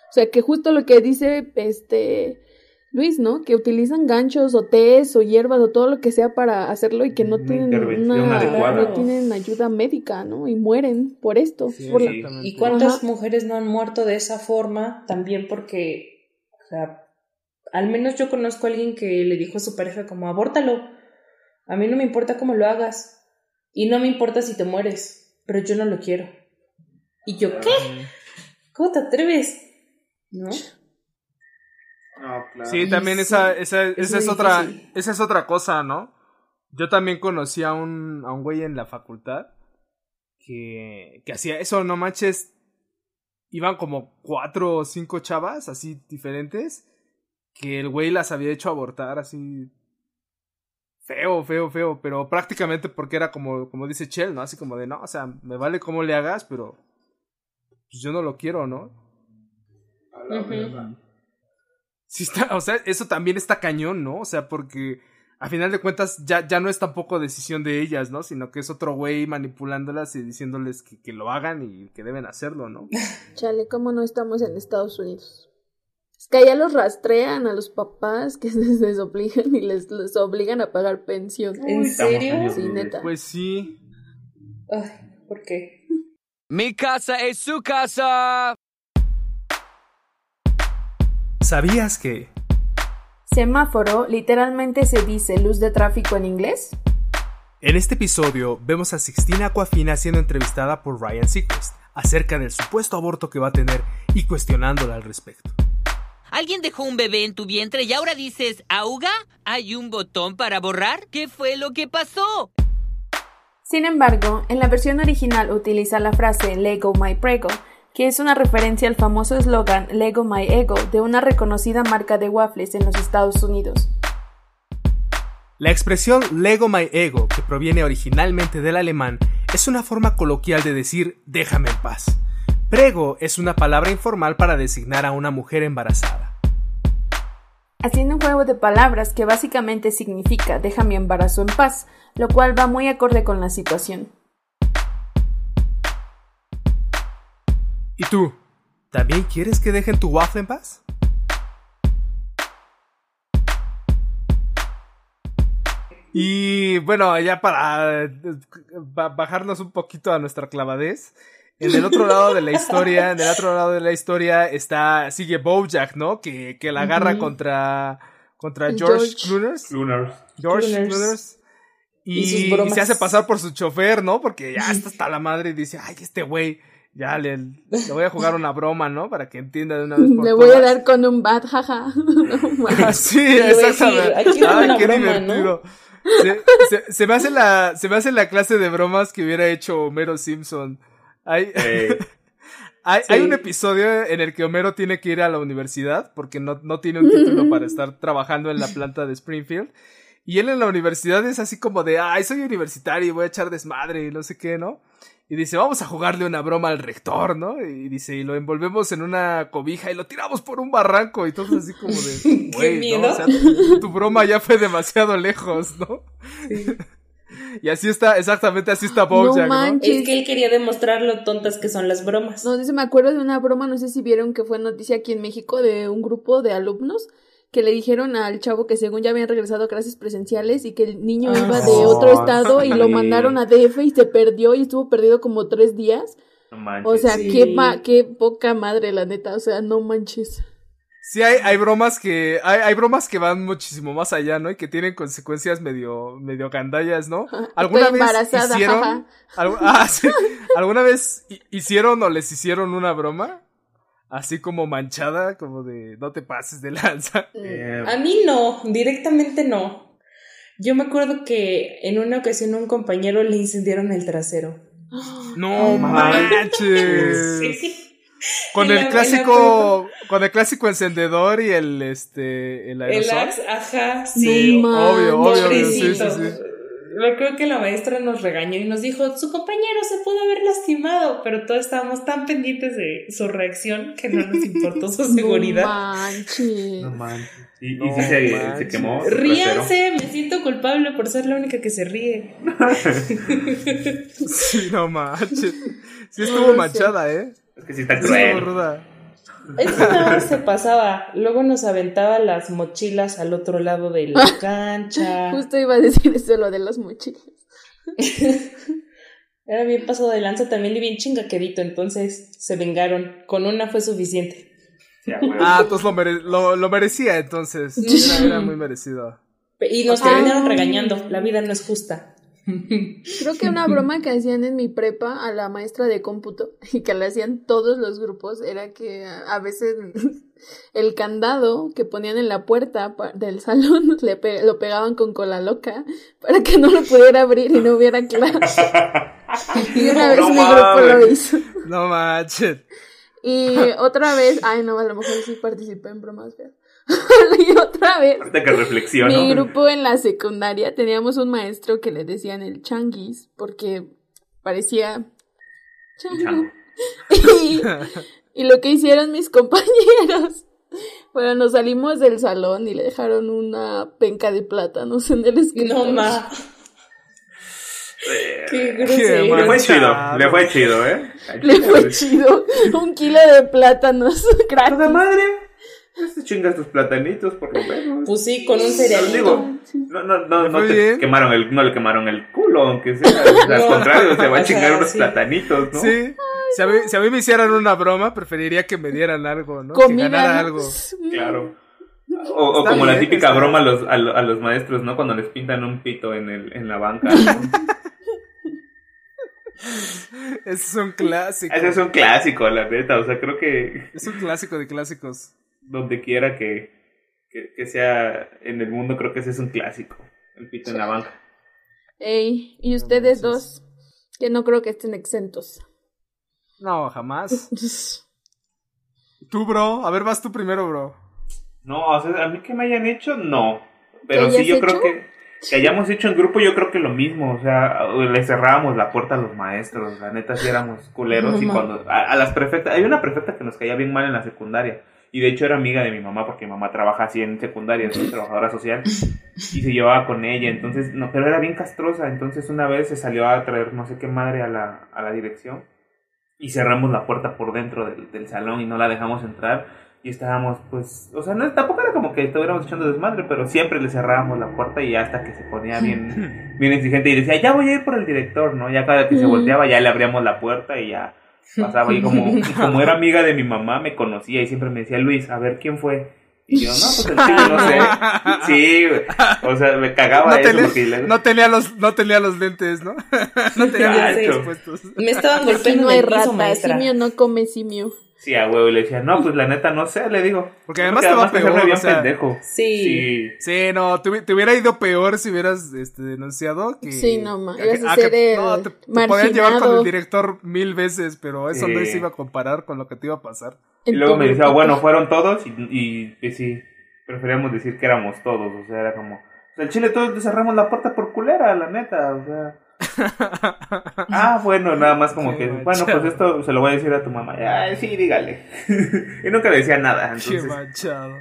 O sea, que justo lo que dice este Luis, ¿no? Que utilizan ganchos o tés o hierbas o todo lo que sea para hacerlo y que no tienen una, no tienen ayuda médica, ¿no? Y mueren por esto. ¿Y cuántas mujeres no han muerto de esa forma? También porque, o sea, al menos yo conozco a alguien que le dijo a su pareja como, abórtalo. A mí no me importa cómo lo hagas. Y no me importa si te mueres, pero yo no lo quiero. Y yo, ¿qué? ¿Cómo te atreves? ¿No? Sí, también esa, esa, esa es otra, esa es otra cosa, ¿no? Yo también conocí a un, a un güey en la facultad que, que hacía eso, no manches. Iban como cuatro o cinco chavas así diferentes que el güey las había hecho abortar así feo, feo, feo, pero prácticamente porque era como, como dice Chell, ¿no? Así como de, no, o sea, me vale cómo le hagas, pero pues yo no lo quiero, ¿no? Sí está, o sea, eso también está cañón, ¿no? O sea, porque a final de cuentas ya, ya no es tampoco decisión de ellas, ¿no? Sino que es otro güey manipulándolas y diciéndoles que, que lo hagan y que deben hacerlo, ¿no? Chale, ¿cómo no estamos en Estados Unidos? Que allá los rastrean a los papás que se desobligan y les, les obligan a pagar pensión. ¿En serio? Sí, neta. Pues sí. Ay, ¿por qué? Mi casa es su casa. ¿Sabías que... Semáforo literalmente se dice luz de tráfico en inglés? En este episodio vemos a Sixtina Aquafina siendo entrevistada por Ryan Seacrest acerca del supuesto aborto que va a tener y cuestionándola al respecto. ¿Alguien dejó un bebé en tu vientre y ahora dices auga? ¿Hay un botón para borrar? ¿Qué fue lo que pasó? Sin embargo, en la versión original utiliza la frase Lego my prego, que es una referencia al famoso eslogan Lego My Ego de una reconocida marca de waffles en los Estados Unidos. La expresión Lego My Ego, que proviene originalmente del alemán, es una forma coloquial de decir déjame en paz. Prego es una palabra informal para designar a una mujer embarazada. Haciendo un juego de palabras que básicamente significa deja mi embarazo en paz, lo cual va muy acorde con la situación. ¿Y tú? ¿También quieres que dejen tu waffle en paz? Y bueno, ya para bajarnos un poquito a nuestra clavadez, en el otro lado de la historia, en el otro lado de la historia está, sigue Bojack, ¿no? Que, que la agarra contra, contra George, Clooners. George Clooners. Y, y, se hace pasar por su chofer, ¿no? Porque ya está hasta la madre y dice, ay, este güey ya le, le, voy a jugar una broma, ¿no? Para que entienda de una vez por Le voy a dar con un bat, jaja. sí, exactamente. Ay, qué divertido. Se, se, me hace la, se me hace la clase de bromas que hubiera hecho Homero Simpson. Hay, hay, hay, un episodio en el que Homero tiene que ir a la universidad porque no, no tiene un título para estar trabajando en la planta de Springfield. Y él en la universidad es así como de, ay, soy universitario y voy a echar desmadre y no sé qué, ¿no? Y dice, vamos a jugarle una broma al rector, ¿no? Y dice, y lo envolvemos en una cobija y lo tiramos por un barranco y todo así como de, güey, ¿no? O sea, tu, tu, broma ya fue demasiado lejos, ¿no? Sí. Y así está, exactamente así está Bojack, no, ¿no? Es que él quería demostrar lo tontas que son las bromas. No, sé, me acuerdo de una broma, no sé si vieron que fue noticia aquí en México de un grupo de alumnos que le dijeron al chavo que según ya habían regresado a clases presenciales y que el niño Ah, iba de otro estado y lo mandaron a DF y se perdió y estuvo perdido como tres días. No manches. O sea, Sí. qué, qué poca madre, la neta. O sea, no manches. Sí, hay, hay bromas que, hay, hay bromas que van muchísimo más allá, ¿no? Y que tienen consecuencias medio, medio gandallas, ¿no? ¿Alguna Estoy vez hicieron, jaja. ah, sí. ¿Alguna vez hi- hicieron o les hicieron una broma? Así como manchada, como de, no te pases de lanza. Eh, A mí no, directamente no. Yo me acuerdo que en una ocasión a un compañero le incendiaron el trasero. No Oh, manches. Sí. Con el la- clásico, con el clásico encendedor y el, este, el El aerosol. ax, ajá, sí. No obvio, obvio, obvio, sí, sí, Pobrecito. sí. Me acuerdo que la maestra nos regañó y nos dijo, su compañero se pudo haber lastimado, pero todos estábamos tan pendientes de su reacción que no nos importó su seguridad. No manches. no manches. Y, y No se, se quemó. Ríanse, me siento culpable por ser la única que se ríe. Sí, no manches. Sí estuvo manchada, ¿eh? Es que sí está cruel. ruda. Eso nada más se pasaba. Luego nos aventaba las mochilas al otro lado de la cancha. Justo iba a decir eso, lo de las mochilas. Era bien pasado de lanza también y bien chingaquedito, entonces se vengaron. Con una fue suficiente. Sí. Ah, entonces lo, mere- lo, lo merecía, entonces. Era, era muy merecido. Y nos Ah. terminaron regañando. La vida no es justa. Creo que una broma que hacían en mi prepa a la maestra de cómputo y que le hacían todos los grupos era que a veces el candado que ponían en la puerta del salón le pe- lo pegaban con cola loca para que no lo pudiera abrir y no hubiera clase. Y una vez No mi grupo lo hizo. No manches. Y otra vez, ay no, a lo mejor sí participé en bromas feas. y otra vez Ahorita que reflexiono. mi grupo en la secundaria teníamos un maestro que le decían el changuis porque parecía chango. Y, y lo que hicieron mis compañeros bueno, nos salimos del salón y le dejaron una penca de plátanos en el escritorio. No ma. Eh, Qué Qué grosero. Le fue chido, le fue chido, ¿eh? Le fue chido. Un kilo de plátanos. gratis. ¡Toda madre! Pues te chingas tus platanitos, por lo menos. Pues sí, con un digo, no, no, no, ¿Le no te quemaron el, no le quemaron el culo, aunque sea. Al No. contrario, se va a O sea, chingar unos sí. platanitos, ¿no? Sí. Si a, mí, si a mí me hicieran una broma, preferiría que me dieran algo, ¿no? Comida. Que ganara ¿no? algo. Claro. O, como la típica broma a los, a, a los maestros, ¿no? Cuando les pintan un pito en, el, en la banca. ¿no? Ese es un clásico. Ese es un clásico, la neta. O sea, creo que Es un clásico de clásicos. Donde quiera que, que, que sea en el mundo, creo que ese es un clásico. El pito en la banca. Ey, y ustedes dos, que no creo que estén exentos. No, jamás. Tú, bro. A ver, vas tú primero, bro. No, o sea, a mí que me hayan hecho, no. Pero ¿Que sí, yo creo que que hayamos hecho en grupo, yo creo que lo mismo. O sea, le cerrábamos la puerta a los maestros. La neta, sí éramos culeros. No, y cuando. A, a las prefectas. Hay una prefecta que nos caía bien mal en la secundaria. Y de hecho era amiga de mi mamá, porque mi mamá trabaja así en secundaria, es trabajadora social. Y se llevaba con ella. Entonces, no, pero era bien castrosa. Entonces, una vez se salió a traer no sé qué madre a la, a la dirección. Y cerramos la puerta por dentro del, del salón y no la dejamos entrar. Y estábamos, pues, o sea, no, tampoco era como que estuviéramos echando desmadre, pero siempre le cerrábamos la puerta y hasta que se ponía bien, bien exigente y decía, ya voy a ir por el director, ¿no? Ya cada que se volteaba ya le abríamos la puerta y ya pasaba. Y como, y como era amiga de mi mamá, me conocía y siempre me decía, Luis, a ver quién fue. Y yo, no, pues el chile no sé. Sí, o sea, me cagaba No eso tenía, porque le- no tenía los, no tenía los lentes, ¿no? no tenía los sé. lentes puestos. Me estaban golpeando no en hay el piso, rata, maestra. simio no come simio. Sí, a huevo. Y le decía, no, pues la neta no sé, le digo. Porque además Porque te va peor, bien o sea, pendejo. Sí. Sí. Sí, no, te, hubi- te hubiera ido peor si hubieras este, denunciado que... Sí, no, ma, que- ibas a ser que- el no, te, te podían llevar con el director mil veces, pero eso no se iba a comparar con lo que te iba a pasar. Y luego me decía, bueno, fueron todos y, y, y sí, preferíamos decir que éramos todos, o sea, era como, El chile todos le cerramos la puerta por culera, la neta, o sea. ah, bueno, nada más como Qué que, bueno, pues esto se lo voy a decir a tu mamá. Ay, sí, dígale. y nunca le decía nada, Qué entonces manchado.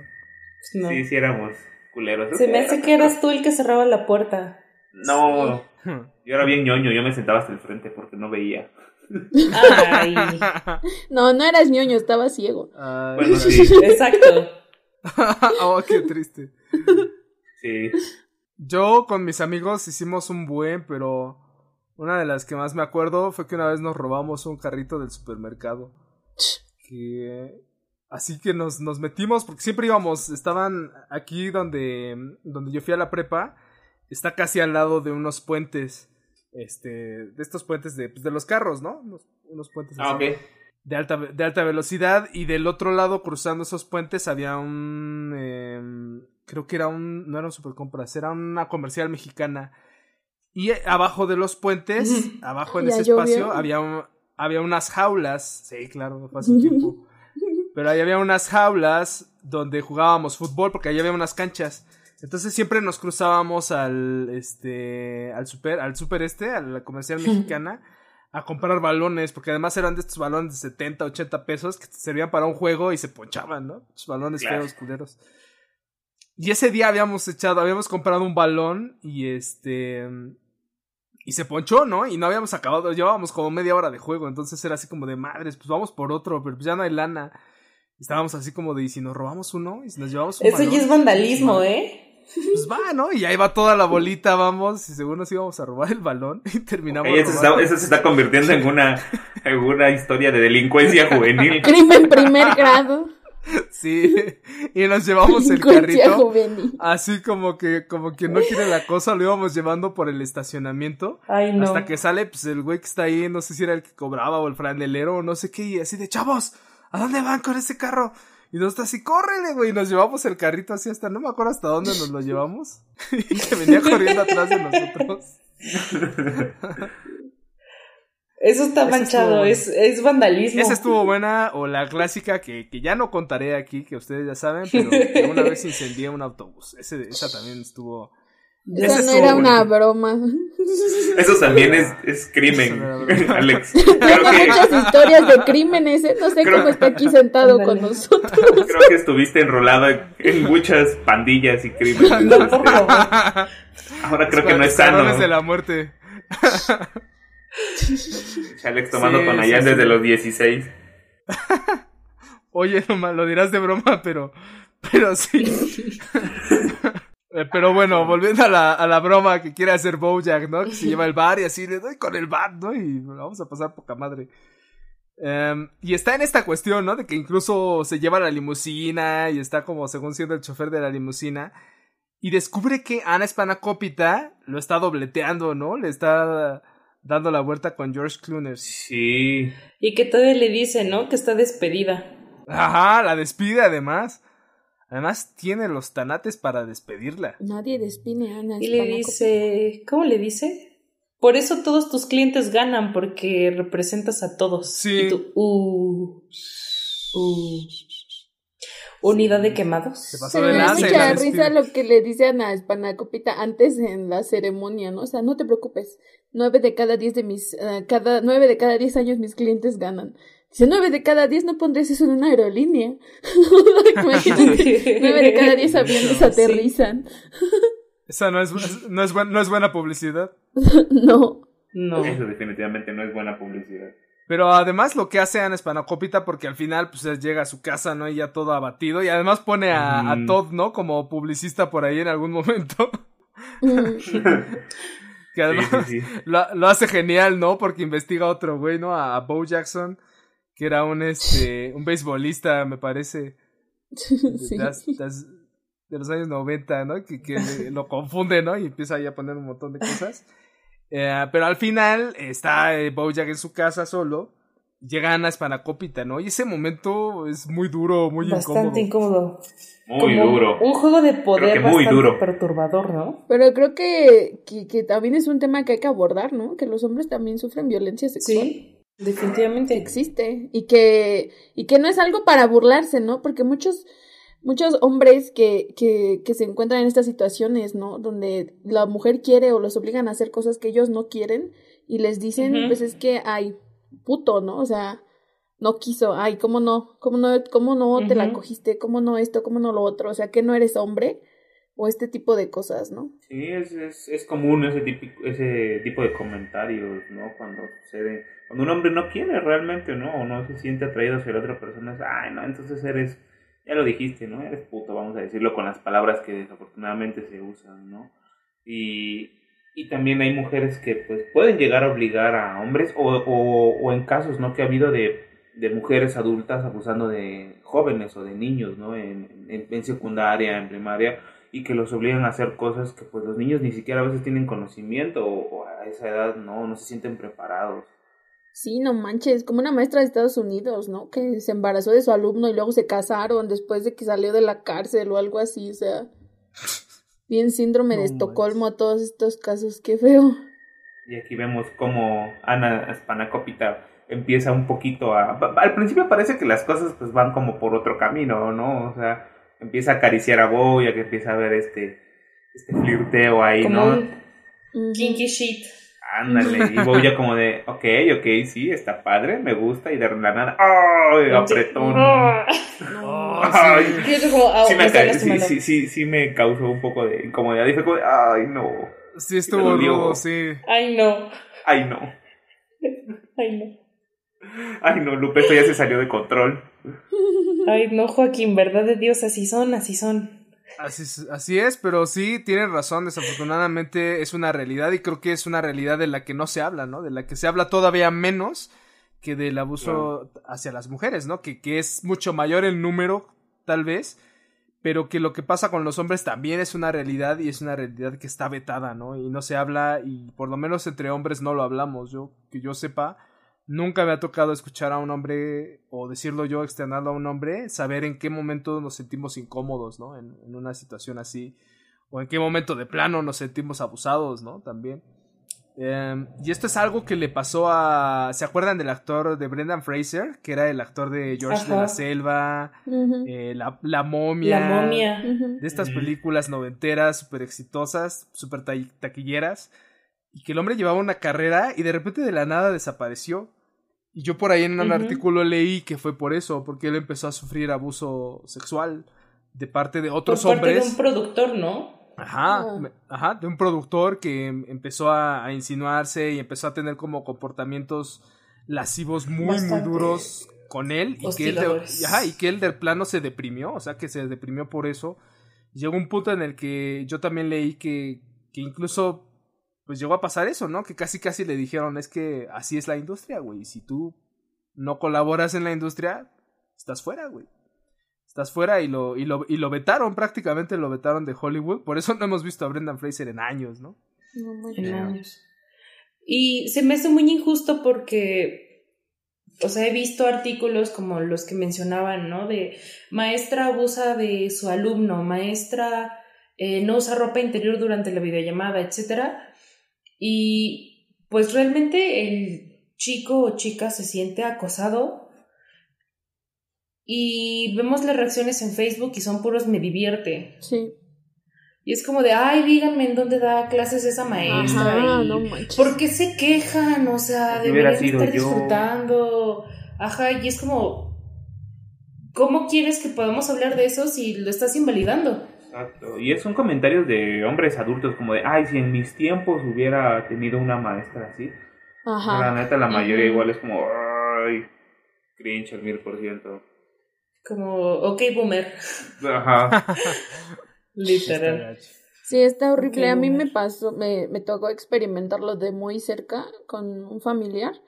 No. sí, sí éramos culeros. Se me hace que eras tú el que cerraba la puerta. No, yo era bien ñoño, yo me sentaba hasta el frente porque no veía. Ay, No, no eras ñoño, estaba ciego. Ay, Bueno, sí, exacto. oh, qué triste. sí. Yo con mis amigos hicimos un buen, pero una de las que más me acuerdo fue que una vez nos robamos un carrito del supermercado. Que así que nos, nos metimos, porque siempre íbamos, estaban aquí donde, donde yo fui a la prepa, está casi al lado de unos puentes, este, de estos puentes de, pues, de los carros, ¿no? Unos, unos puentes Ah, de alta, de alta velocidad y del otro lado cruzando esos puentes había un em, creo que era un no era un supercompras era una comercial mexicana y abajo de los puentes abajo en Ya ese llovió. espacio había un- había unas jaulas sí claro fue hace un tiempo pero ahí había unas jaulas donde jugábamos fútbol porque ahí había unas canchas entonces siempre nos cruzábamos al este al super al super este a la comercial mexicana a comprar balones, porque además eran de estos balones de 70, 80 pesos que servían para un juego y se ponchaban, ¿no? Los balones Claro. feos, culeros. Y ese día habíamos echado, habíamos comprado un balón y este. Y se ponchó, ¿no? Y no habíamos acabado, llevábamos como media hora de juego, entonces era así como de madres, pues vamos por otro, pero pues ya no hay lana. Estábamos así como de, ¿y si nos robamos uno? ¿Y si nos llevamos un Eso balón? ya es vandalismo, ¿eh? Pues va, ¿no? Y ahí va toda la bolita, vamos, y según nos íbamos a robar el balón y terminamos. Ey, eso, está, eso se está convirtiendo en una, en una historia de delincuencia juvenil. Crimen primer grado. Sí, y nos llevamos el carrito. Así como que, como quien no quiere la cosa, lo íbamos llevando por el estacionamiento. Ay, no. Hasta que sale, pues el güey que está ahí, no sé si era el que cobraba o el franelero o no sé qué, y así de chavos, ¿a dónde van con ese carro? Y nosotros así, córrele, güey, y nos llevamos el carrito así hasta, no me acuerdo hasta dónde nos lo llevamos. y que venía corriendo atrás de nosotros. Eso está Ese manchado, es, es vandalismo. Esa estuvo buena, o la clásica que, que ya no contaré aquí, que ustedes ya saben, pero que una vez incendié un autobús. Ese, esa también estuvo. Esa no estuvo era una broma. Eso también es, es crimen, no. Alex. Creo que, muchas historias de crímenes, ¿eh? No sé Creo- cómo está aquí sentado con nosotros. creo que estuviste enrolado en, muchas pandillas y crímenes. No, por favor. Ahora creo que no es sano. de la muerte. Alex tomando Sí, con allá sí. desde los 16. Oye, nomás lo dirás de broma, pero. Pero sí. Eh, Pero bueno, volviendo a la, a la broma que quiere hacer Bojack, ¿no? Que se lleva el bar y así le doy con el bar, ¿no? Y vamos a pasar poca madre. Em, y está en esta cuestión, ¿no? De que incluso se lleva la limusina y está como según siendo el chofer de la limusina. Y descubre que Ana Spanakopita lo está dobleteando, ¿no? Le está dando la vuelta con George Clooney. Sí. Y que todavía le dice, ¿no? Que está despedida. Ajá, la despide además. Además tiene los tanates para despedirla. Nadie despine a Ana. Y le dice, ¿cómo le dice? Por eso todos tus clientes ganan, porque representas a todos. Sí. Y tú, uh, uh. Unidad de quemados. Se pasó de me da mucha la risa despide. lo que le dice Ana Espanacopita antes en la ceremonia, ¿no? O sea, no te preocupes. Nueve de cada diez de mis, eh, cada, nueve de cada diez años mis clientes ganan. Dice, nueve de cada diez no pondrías eso en una aerolínea. Imagínate, nueve de cada diez aviones Sí. aterrizan. Esa no es, no es, buen- no es buena publicidad. no. No. Eso definitivamente no es buena publicidad. Pero además lo que hace Ana Spanakopita, porque al final pues llega a su casa, ¿no? Y ya todo abatido. Y además pone a, a. Todd, ¿no? Como publicista por ahí en algún momento. Mm. que además Sí, sí, sí. Lo, lo hace genial, ¿no? Porque investiga a otro güey, ¿no? A, a Bo Jackson, que era un, este, un beisbolista, me parece. de, Sí. de las- las- de los años 90, ¿no? Que, lo confunde, ¿no? Y empieza ahí a poner un montón de cosas. Eh, pero al final está eh, Bojack en su casa solo. Llega Ana Spanakopita, ¿no? Y ese momento es muy duro, muy Bastante incómodo. incómodo. Muy Como duro. Un juego de poder muy bastante duro. perturbador, ¿no? Pero creo que, que, que también es un tema que hay que abordar, ¿no? Que los hombres también sufren violencia sexual. Sí, definitivamente. existe y que y que no es algo para burlarse, ¿no? Porque muchos muchos hombres que, que, que se encuentran en estas situaciones, ¿no? Donde la mujer quiere o los obligan a hacer cosas que ellos no quieren y les dicen, pues es que, ay, puto, ¿no? O sea, no quiso, ay, ¿cómo no? ¿Cómo no, cómo no te la cogiste? ¿Cómo no esto? ¿Cómo no lo otro? O sea, que no eres hombre o este tipo de cosas, ¿no? Sí, es, es, es común ese, típico, ese tipo de comentarios, ¿no? Cuando sucede, cuando un hombre no quiere realmente, ¿no? O no se siente atraído hacia la otra persona, es, ay, no, entonces eres, ya lo dijiste, ¿no? Eres puto, vamos a decirlo con las palabras que desafortunadamente se usan, ¿no? Y, y también hay mujeres que, pues, pueden llegar a obligar a hombres, o, o, en casos, ¿no? Que ha habido de, de mujeres adultas abusando de jóvenes o de niños, ¿no? En, en, en secundaria, en primaria, y que los obligan a hacer cosas que pues los niños ni siquiera a veces tienen conocimiento o, o a esa edad no, no se sienten preparados. Sí, no manches, como una maestra de Estados Unidos, ¿no? Que se embarazó de su alumno y luego se casaron después de que salió de la cárcel o algo así, o sea, bien síndrome No de Estocolmo a todos estos casos, qué feo. Y aquí vemos cómo Ana Spanakopita empieza un poquito a... Al principio parece que las cosas pues van como por otro camino, ¿no? O sea, empieza a acariciar a Bo y a que empieza a ver este, este flirteo ahí, Como ¿no? un kinky shit. Ándale, y Bo ya como de, ok, ok, sí, está padre, me gusta, y de la nada, ¡ay, apretón! Ah. Ay. sí. Y yo como, sí, me me, está ca- sí, lastimando. sí, sí, sí me causó un poco de incomodidad. Y fue como de, ay, no, Sí, estuvo sí. Ay, no. ay, no, Ay, no. ay, no, Lupe, esto ya se salió de control. Ay, no, Joaquín, verdad de Dios, así son, así son. Así, es- así es, pero sí, tienes razón, desafortunadamente es una realidad y creo que es una realidad de la que no se habla, ¿no? De la que se habla todavía menos que del abuso hacia las mujeres, ¿no? Que, que es mucho mayor el número, tal vez, pero que lo que pasa con los hombres también es una realidad y es una realidad que está vetada, ¿no? Y no se habla y por lo menos entre hombres no lo hablamos, yo, que yo sepa. Nunca me ha tocado escuchar a un hombre, o decirlo yo, externarlo a un hombre, saber en qué momento nos sentimos incómodos, ¿no? En, en una situación así. O en qué momento de plano nos sentimos abusados, ¿no? También. Eh, y esto es algo que le pasó a... ¿Se acuerdan del actor de Brendan Fraser? Que era el actor de George de la. Selva, eh, la, la momia. La momia. De estas películas noventeras, súper exitosas, súper ta- taquilleras. Y que el hombre llevaba una carrera y de repente de la nada desapareció. Y yo por ahí en un artículo leí que fue por eso, porque él empezó a sufrir abuso sexual de parte de Por otros parte hombres. de un productor, ¿no? Ajá, ajá, de un productor que em- empezó a, a insinuarse y empezó a tener como comportamientos lascivos muy, Bastante muy duros con él y que él, de, ajá, y que él del plano se deprimió, o sea, que se deprimió por eso. Llegó un punto en el que yo también leí que, que incluso pues llegó a pasar eso, ¿no? Que casi casi le dijeron, es que así es la industria, güey, si tú no colaboras en la industria, estás fuera, güey. Estás fuera y lo, y lo, y lo vetaron, prácticamente lo vetaron de Hollywood. Por eso no hemos visto a Brendan Fraser en años, ¿no? No manches. En años. Y se me hace muy injusto porque, o sea, he visto artículos como los que mencionaban, ¿no? De maestra abusa de su alumno, maestra eh, no usa ropa interior durante la videollamada, etcétera. Y pues realmente el chico o chica se siente acosado y vemos las reacciones en Facebook y son puros me divierte. Sí. Y es como de, ay, díganme en dónde da clases esa maestra. Ajá, y no manches. ¿Por qué se quejan? O sea, deberían estar yo. disfrutando. Ajá, y es como, ¿cómo quieres que podamos hablar de eso si lo estás invalidando? Exacto. Y son comentarios de hombres adultos como de, ay, si en mis tiempos hubiera tenido una maestra así. La Ajá. neta, la mayoría igual es como, ay, cringe al mil por ciento. Como, ok, boomer, Ajá. literal. Sí, está horrible. A mí me pasó, me, me tocó experimentarlo de muy cerca con un familiar,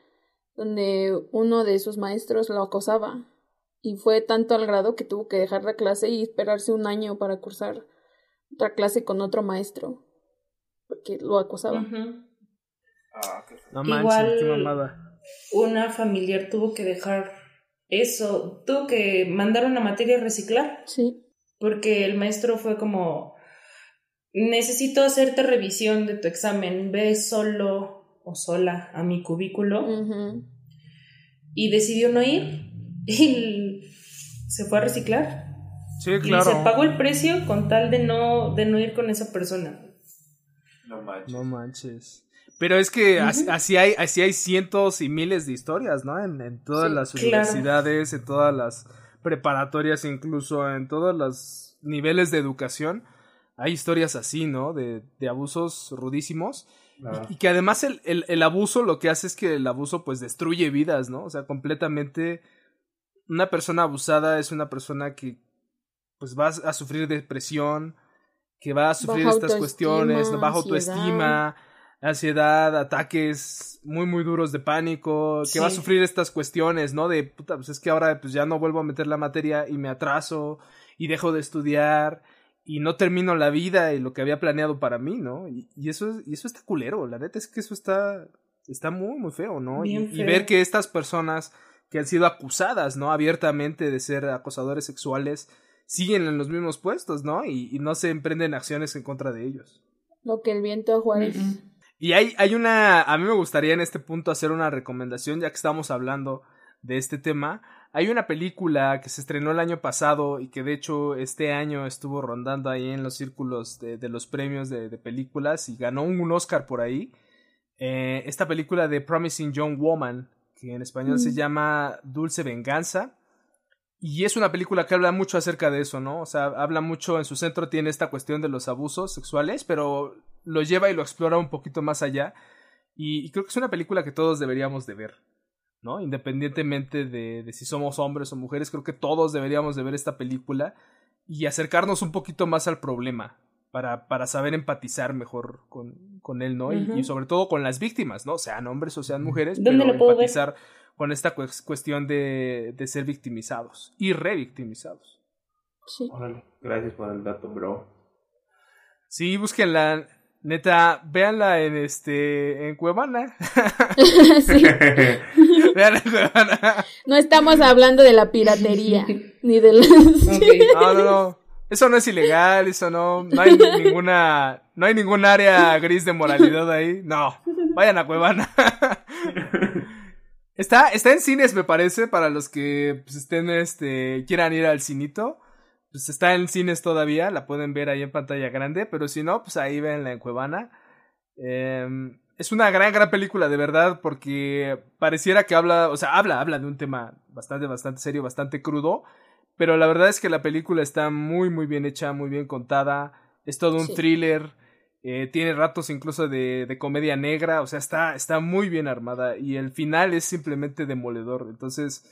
donde uno de sus maestros lo acosaba. Y fue tanto al grado que tuvo que dejar la clase y esperarse un año para cursar otra clase con otro maestro, porque lo acosaba. Ah, qué feo. No Igual- manches, qué mamada. Una familiar tuvo que dejar eso, tuvo que mandar una materia a reciclar. Sí. porque el maestro fue como, necesito hacerte revisión de tu examen, ve solo o sola a mi cubículo y decidió no ir y se fue a reciclar. Sí, Y claro. se pagó el precio con tal de no, de no ir con esa persona. No manches. No manches. Pero es que así, hay, así hay cientos y miles de historias, ¿no? En, en todas Sí, las claro. universidades, en todas las preparatorias, incluso en todos los niveles de educación. Hay historias así, ¿no? De, de abusos rudísimos. Y que además el, el, el abuso lo que hace es que el abuso pues destruye vidas, ¿no? O sea, completamente una persona abusada es una persona que pues va a sufrir depresión, que va a sufrir Baja estas cuestiones, baja autoestima, ansiedad, ataques muy muy duros de pánico, que va a sufrir estas cuestiones, ¿no? De puta, pues es que ahora pues ya no vuelvo a meter la materia y me atraso y dejo de estudiar y no termino la vida y lo que había planeado para mí, ¿no? Y, y eso es- y eso está culero, la neta es que eso está está muy muy feo, ¿no? Y- ver que estas personas que han sido acusadas, ¿no? Abiertamente de ser acosadores sexuales siguen en los mismos puestos, ¿no? Y, y no se emprenden acciones en contra de ellos. Lo que el viento a Juárez. Mm, mm. Y hay, hay una, a mí me gustaría en este punto hacer una recomendación, ya que estamos hablando de este tema. Hay una película que se estrenó el año pasado y que de hecho este año estuvo rondando ahí en los círculos de, de los premios de, de películas y ganó un Oscar por ahí. Eh, esta película de Promising Young Woman, que en español se Mm. llama Dulce Venganza. Y es una película que habla mucho acerca de eso, ¿no? O sea, habla mucho, en su centro tiene esta cuestión de los abusos sexuales, pero lo lleva y lo explora un poquito más allá. Y, y creo que es una película que todos deberíamos de ver, ¿no? Independientemente de, de si somos hombres o mujeres, creo que todos deberíamos de ver esta película y acercarnos un poquito más al problema para, para saber empatizar mejor con, con él, ¿no? Y- sobre todo con las víctimas, ¿no? Sean hombres o sean mujeres, ¿Dónde pero lo puedo ver? empatizar con esta cues- cuestión de, de ser victimizados y revictimizados. Sí. Órale, gracias por el dato, bro. Sí, búsquenla. Neta, véanla en este en Cuevana. Sí. véanla en Cuevana. No estamos hablando de la piratería, ni de la... Ok. No, no, no. Eso no es ilegal, eso no. No hay ninguna. No hay ningún área gris de moralidad ahí. No. Vayan a Cuevana. Está, está en cines, me parece, para los que pues, estén, este, quieran ir al cinito. Pues está en cines todavía, la pueden ver ahí en pantalla grande, pero si no, pues ahí venla en Cuevana. Em, es una gran, gran película, de verdad, porque pareciera que habla, o sea, habla, habla de un tema bastante, bastante serio, bastante crudo, pero la verdad es que la película está muy, muy bien hecha, muy bien contada, es todo un Sí. thriller, eh, tiene ratos incluso de, de comedia negra, o sea, está, está muy bien armada y el final es simplemente demoledor, entonces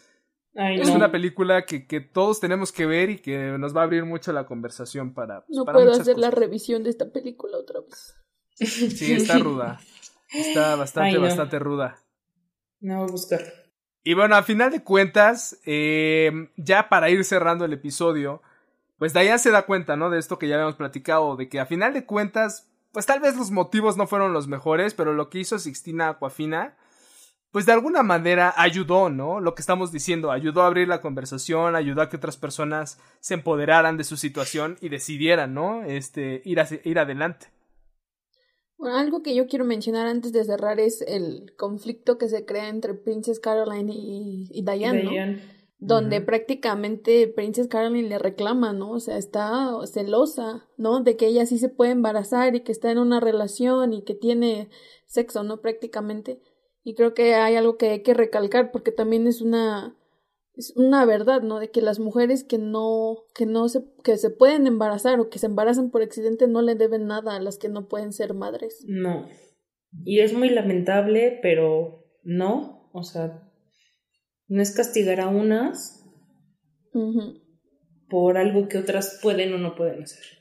Ay, es no. una película que, que todos tenemos que ver y que nos va a abrir mucho la conversación para... pues, No para puedo hacer la revisión de esta película otra vez. Sí, está ruda. Está bastante, Ay, no. bastante ruda. No voy a buscar. Y bueno, a final de cuentas, eh, ya para ir cerrando el episodio, pues Diane se da cuenta, ¿no? De esto que ya habíamos platicado, de que a final de cuentas, pues tal vez los motivos no fueron los mejores, pero lo que hizo Sixtina Aquafina, pues de alguna manera ayudó, ¿no? Lo que estamos diciendo, ayudó a abrir la conversación, ayudó a que otras personas se empoderaran de su situación y decidieran, ¿no? Este, ir, hacia- ir adelante. Bueno, algo que yo quiero mencionar antes de cerrar es el conflicto que se crea entre Princess Caroline y, y Diane, ¿no? Diane. Donde prácticamente Princess Caroline le reclama, ¿no? O sea, está celosa, ¿no? De que ella sí se puede embarazar y que está en una relación y que tiene sexo, ¿no? Prácticamente. Y creo que hay algo que hay que recalcar porque también es una es una verdad, ¿no? De que las mujeres que no que no se que se pueden embarazar o que se embarazan por accidente no le deben nada a las que no pueden ser madres. No. Y es muy lamentable, pero no. O sea, no es castigar a unas por algo que otras pueden o no pueden hacer.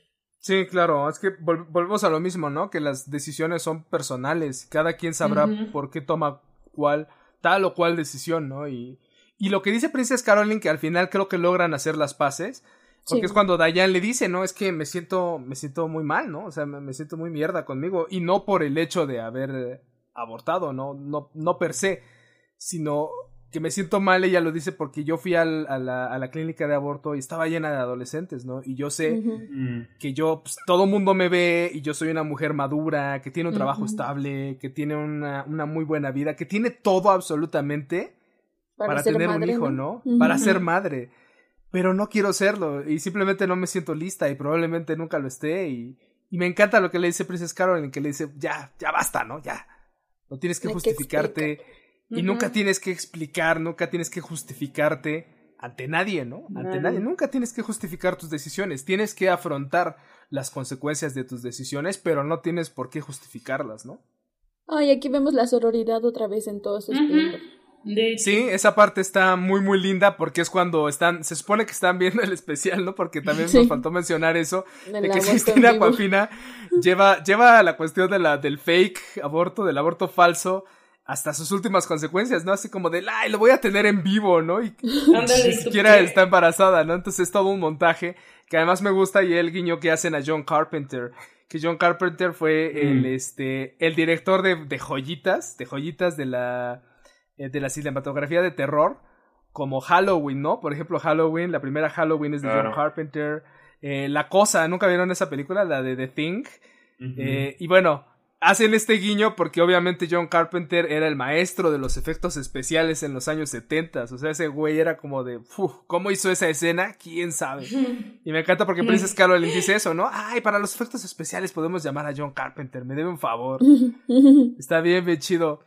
Sí, claro, es que vol- volvemos a lo mismo, ¿no? Que las decisiones son personales, cada quien sabrá por qué toma cuál, tal o cual decisión, ¿no? Y, y lo que dice Princess Caroline, que al final creo que logran hacer las paces, porque Sí. es cuando Diane le dice, ¿no? Es que me siento, me siento muy mal, ¿no? O sea, me, me siento muy mierda conmigo, y no por el hecho de haber eh, abortado, ¿no? No, no per se, sino que me siento mal, ella lo dice porque yo fui al- a, la, a la clínica de aborto y estaba llena de adolescentes, ¿no? Y yo sé. Mm, que yo, pues, todo mundo me ve y yo soy una mujer madura, que tiene un trabajo estable, que tiene una, una muy buena vida, que tiene todo absolutamente para, ser tener un madre, hijo, ¿no? Para ser madre. pero no quiero serlo y simplemente no me siento lista y probablemente nunca lo esté y, y me encanta lo que le dice Princess Caroline, que le dice, ya, ya basta, ¿no? Ya. No tienes que que y nunca tienes que explicar, nunca tienes que justificarte ante nadie, ¿no? Ante Nadie. nadie. Nunca tienes que justificar tus decisiones. Tienes que afrontar las consecuencias de tus decisiones, pero no tienes por qué justificarlas, ¿no? Ay, aquí vemos la sororidad otra vez en todo su esplendor. De hecho, Sí, esa parte está muy muy linda porque es cuando están, se supone que están viendo el especial, ¿no? Porque también Sí. nos faltó mencionar eso, de que Cristina. Aquafina lleva, lleva la cuestión de la, del fake aborto, del aborto falso, hasta sus últimas consecuencias, ¿no? Así como de, ay, lo voy a tener en vivo, ¿no? Y ni ¿y tú siquiera qué? está embarazada, ¿no? Entonces es todo un montaje que además me gusta y el guiño que hacen a John Carpenter. Que John Carpenter fue el, Mm. este, el director de, de joyitas, de joyitas de la, eh, de la cinematografía de terror, como Halloween, ¿no? Por ejemplo, Halloween, la primera Halloween es de Claro. John Carpenter. Eh, la Cosa, ¿nunca vieron esa película? La de The Thing. Eh, y bueno, hacen este guiño porque obviamente John Carpenter era el maestro de los efectos especiales en los años 70. O sea, ese güey era como de, "Uf, ¿cómo hizo esa escena? ¿Quién sabe? Y me encanta porque Princess Caroline dice eso, ¿no? Ay, para los efectos especiales podemos llamar a John Carpenter, me debe un favor. Está bien, bien chido.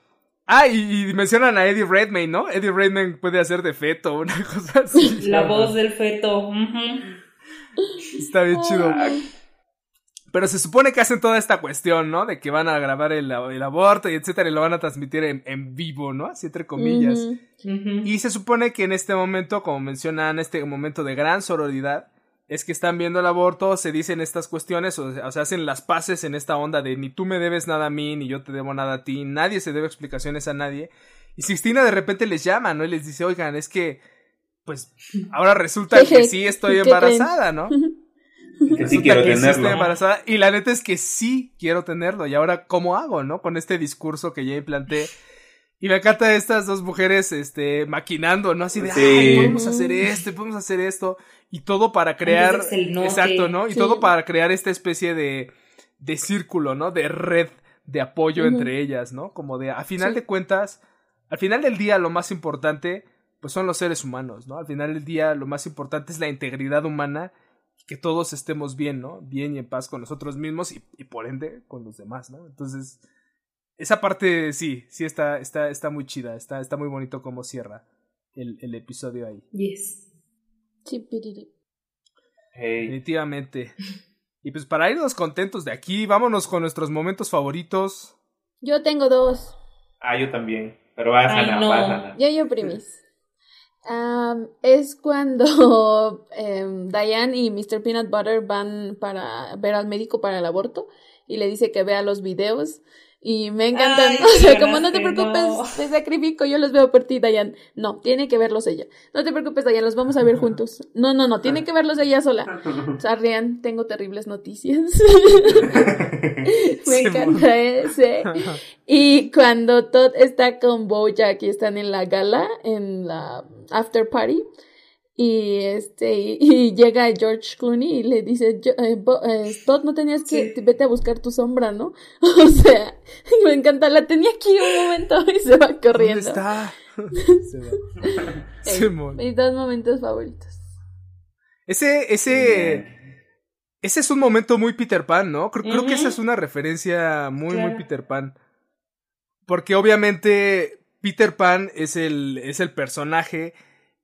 Ah, y, y mencionan a Eddie Redmayne, ¿no? Eddie Redmayne puede hacer de feto, una cosa así. La voz del feto. Está bien chido. Pero se supone que hacen toda esta cuestión, ¿no? De que van a grabar el, el aborto y etcétera, y lo van a transmitir en, en vivo, ¿no? Así entre comillas. Y se supone que en este momento, como mencionan, este momento de gran sororidad, es que están viendo el aborto, se dicen estas cuestiones, o sea, o sea, hacen las paces en esta onda de ni tú me debes nada a mí, ni yo te debo nada a ti, nadie se debe explicaciones a nadie. Y Sixtina de repente les llama, ¿no? Y les dice, oigan, es que, pues, ahora resulta que sí estoy ¿qué embarazada, ¿no? que sí quiero que tenerlo. embarazada. Y la neta es que sí quiero tenerlo. Y ahora, ¿cómo hago, no? Con este discurso que ya implanté. Y me encanta estas dos mujeres, este, maquinando, ¿no? Así de, Sí. ay, podemos hacer esto, y podemos hacer esto. Y todo para crear. Exacto, ¿no? Y Sí. todo para crear esta especie de, de círculo, ¿no? De red de apoyo entre ellas, ¿no? Como de, a final Sí. de cuentas, al final del día lo más importante, pues son los seres humanos, ¿no? Al final del día lo más importante es la integridad humana que todos estemos bien, ¿no? Bien y en paz con nosotros mismos y, y por ende con los demás, ¿no? Entonces, esa parte sí, sí está, está, está muy chida, está, está muy bonito cómo cierra el, el episodio ahí. Yes. Sí, piriri. Hey. Definitivamente. Y pues para irnos contentos de aquí, vámonos con nuestros momentos favoritos. Yo tengo dos. Ah, yo también. Pero vas, Ay, no. vas, Ana. Yo, yo primis. Am, es cuando em, Diane y Mr. Peanut Butter van para ver al médico para el aborto y le dice que vea los videos y me encantan. Ay, o sea, como no te preocupes, no. te sacrifico, yo los veo por ti, Diane. No, tiene que verlos ella. No te preocupes, Diane, los vamos a ver juntos. No, no, no, tiene que verlos ella sola. Sarrian, tengo terribles noticias. me encanta ese. Y cuando Todd está con Bojack y están en la gala, en la after party, y este y, y llega George Clooney y le dice, "Yo- eh, Bo- eh, Todd, no tenías que, Sí. vete a buscar tu sombra, ¿no? O sea, me encanta, la tenía aquí un momento y se va ¿Dónde corriendo. está? Se va. Eh, mis dos momentos favoritos. Ese, ese, ese es un momento muy Peter Pan, ¿no? Creo, creo que esa es una referencia muy, muy. Peter Pan. Porque obviamente Peter Pan es el, es el personaje,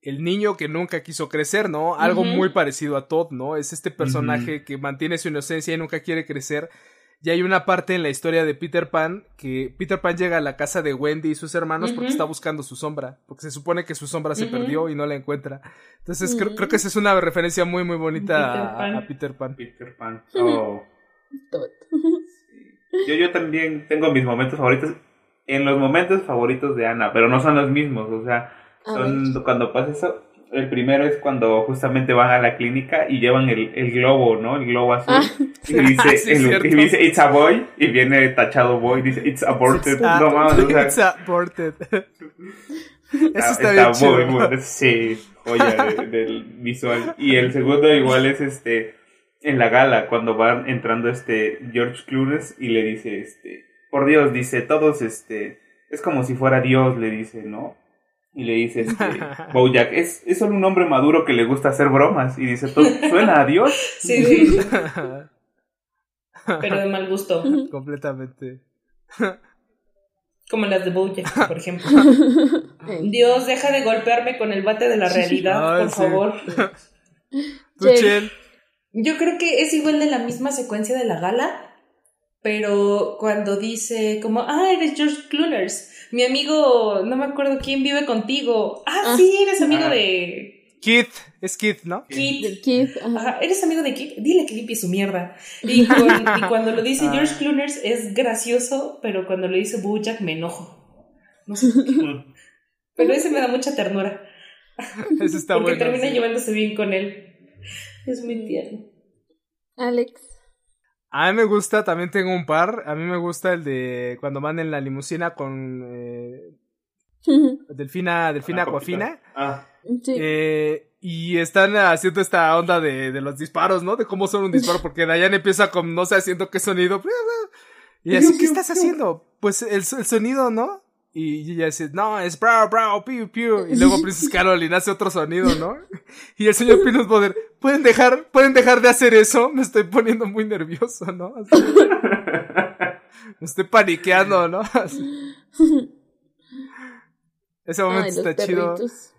el niño que nunca quiso crecer, ¿no? Algo muy parecido a Todd, ¿no? Es este personaje que mantiene su inocencia y nunca quiere crecer. Y hay una parte en la historia de Peter Pan que Peter Pan llega a la casa de Wendy y sus hermanos porque está buscando su sombra, porque se supone que su sombra se perdió y no la encuentra. Entonces creo, Mm. creo que esa es una referencia muy muy bonita Peter a- Peter Pan. Peter Pan. Oh. Todd. Yo, yo también tengo mis momentos favoritos. En los momentos favoritos de Ana, pero no son los mismos. O sea, son cuando pasa eso. El primero es cuando justamente van a la clínica y llevan el, el globo, ¿no? El globo azul. Ah. Y dice, Sí, el- cierto. y dice, it's a boy. Y viene tachado boy. Dice, it's aborted. Ah, no mames, o sea, it's aborted. Eso está, está, bien chido. muy, muy, sí, joya de- del visual. Y el segundo igual es este, en la gala, cuando van entrando este George Clooney y le dice, este, por Dios, dice, todos, este, es como si fuera Dios, le dice, ¿no? Y le dice, este, Bojack, es, es solo un hombre maduro que le gusta hacer bromas. Y dice, "¿Tú- ¿suena a Dios? Sí, sí, pero de mal gusto. Completamente. Como las de Bojack, por ejemplo. Dios, deja de golpearme con el bate de la realidad, Ay, por sí. favor. ¿Tú, Chel. Chel? Yo creo que es igual de la misma secuencia de la gala, pero cuando dice como, ah, eres George Clooners, mi amigo, no me acuerdo quién vive contigo. Ah, Ah. sí, eres amigo Ah. de Keith, es Keith, ¿no? Kit. Del Kid. ajá. Ajá, eres amigo de Kit, dile que limpie su mierda. Y, con- y cuando lo dice. George Clooners es gracioso, pero cuando lo dice Bojack me enojo. No sé por qué. Pero ese me da mucha ternura. Ese está porque bueno. termina sí. llevándose bien con él. Es muy tierno. Alex. A mí me gusta, también tengo un par. A mí me gusta el de cuando van en la limusina con eh, Delfina, Delfina. Aquafina. Ah, sí. Eh, y están haciendo esta onda de, de los disparos, ¿no? De cómo son un disparo, porque Dayan empieza con no sé haciendo qué sonido. Y así, ¿qué estás haciendo? Pues el, el sonido, ¿no? Y ella dice, no, es brow, brow, piu, piu. Y luego Princess Caroline hace otro sonido, ¿no? Y el señor Peanut Butter, ¿pueden dejar, pueden dejar de hacer eso? Me estoy poniendo muy nervioso, ¿no? Así. Me estoy paniqueando, ¿no? Así. Ese momento Ay, está chido. perritos.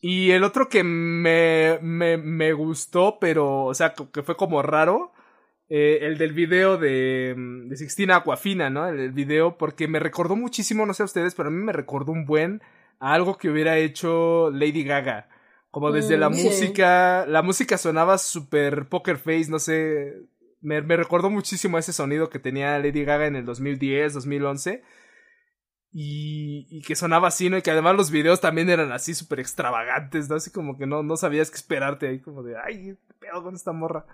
Y el otro que me, me, me gustó, pero, o sea, que fue como raro, eh, el del video de, de Sixtina Aquafina, ¿no? El, el video, porque me recordó muchísimo, no sé a ustedes, pero a mí me recordó un buen a algo que hubiera hecho Lady Gaga. Como desde Mm, la sí. música, la música sonaba súper poker face, no sé, me, me recordó muchísimo a ese sonido que tenía Lady Gaga en el 2010, 2011. Y, y que sonaba así, ¿no? Y que además los videos también eran así súper extravagantes, ¿no? Así como que no, no sabías qué esperarte ahí, como de, ay, qué pedo con esta morra.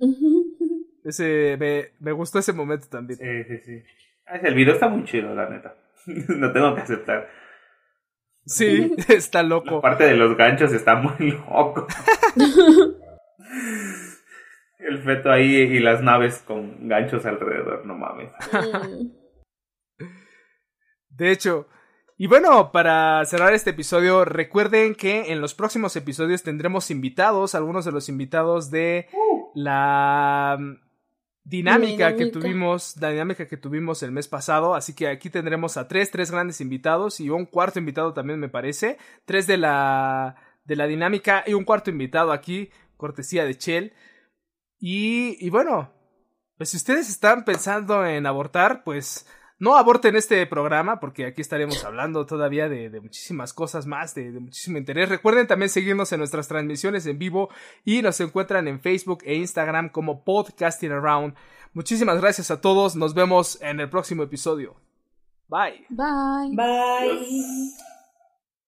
Ese, me, me gustó ese momento también. sí, sí, sí. Ah, El video está muy chido, la neta. Lo tengo que aceptar. Sí, está La loco. parte de los ganchos está muy loco. El feto ahí y las naves con ganchos alrededor, no mames. Mm. De hecho, y bueno, para cerrar este episodio, recuerden que en los próximos episodios tendremos invitados, algunos de los invitados de la dinámica, que tuvimos, la dinámica que tuvimos el mes pasado, así que aquí tendremos a tres, tres grandes invitados y un cuarto invitado también me parece, tres de la de la dinámica y un cuarto invitado aquí, cortesía de Chell. Y, y bueno, pues si ustedes están pensando en abortar, pues no aborten este programa porque aquí estaremos hablando todavía de, de muchísimas cosas más, de, de muchísimo interés. Recuerden también seguirnos en nuestras transmisiones en vivo y nos encuentran en Facebook e Instagram como Podcasting Around. Muchísimas gracias a todos, nos vemos en el próximo episodio. Bye. Bye. Bye.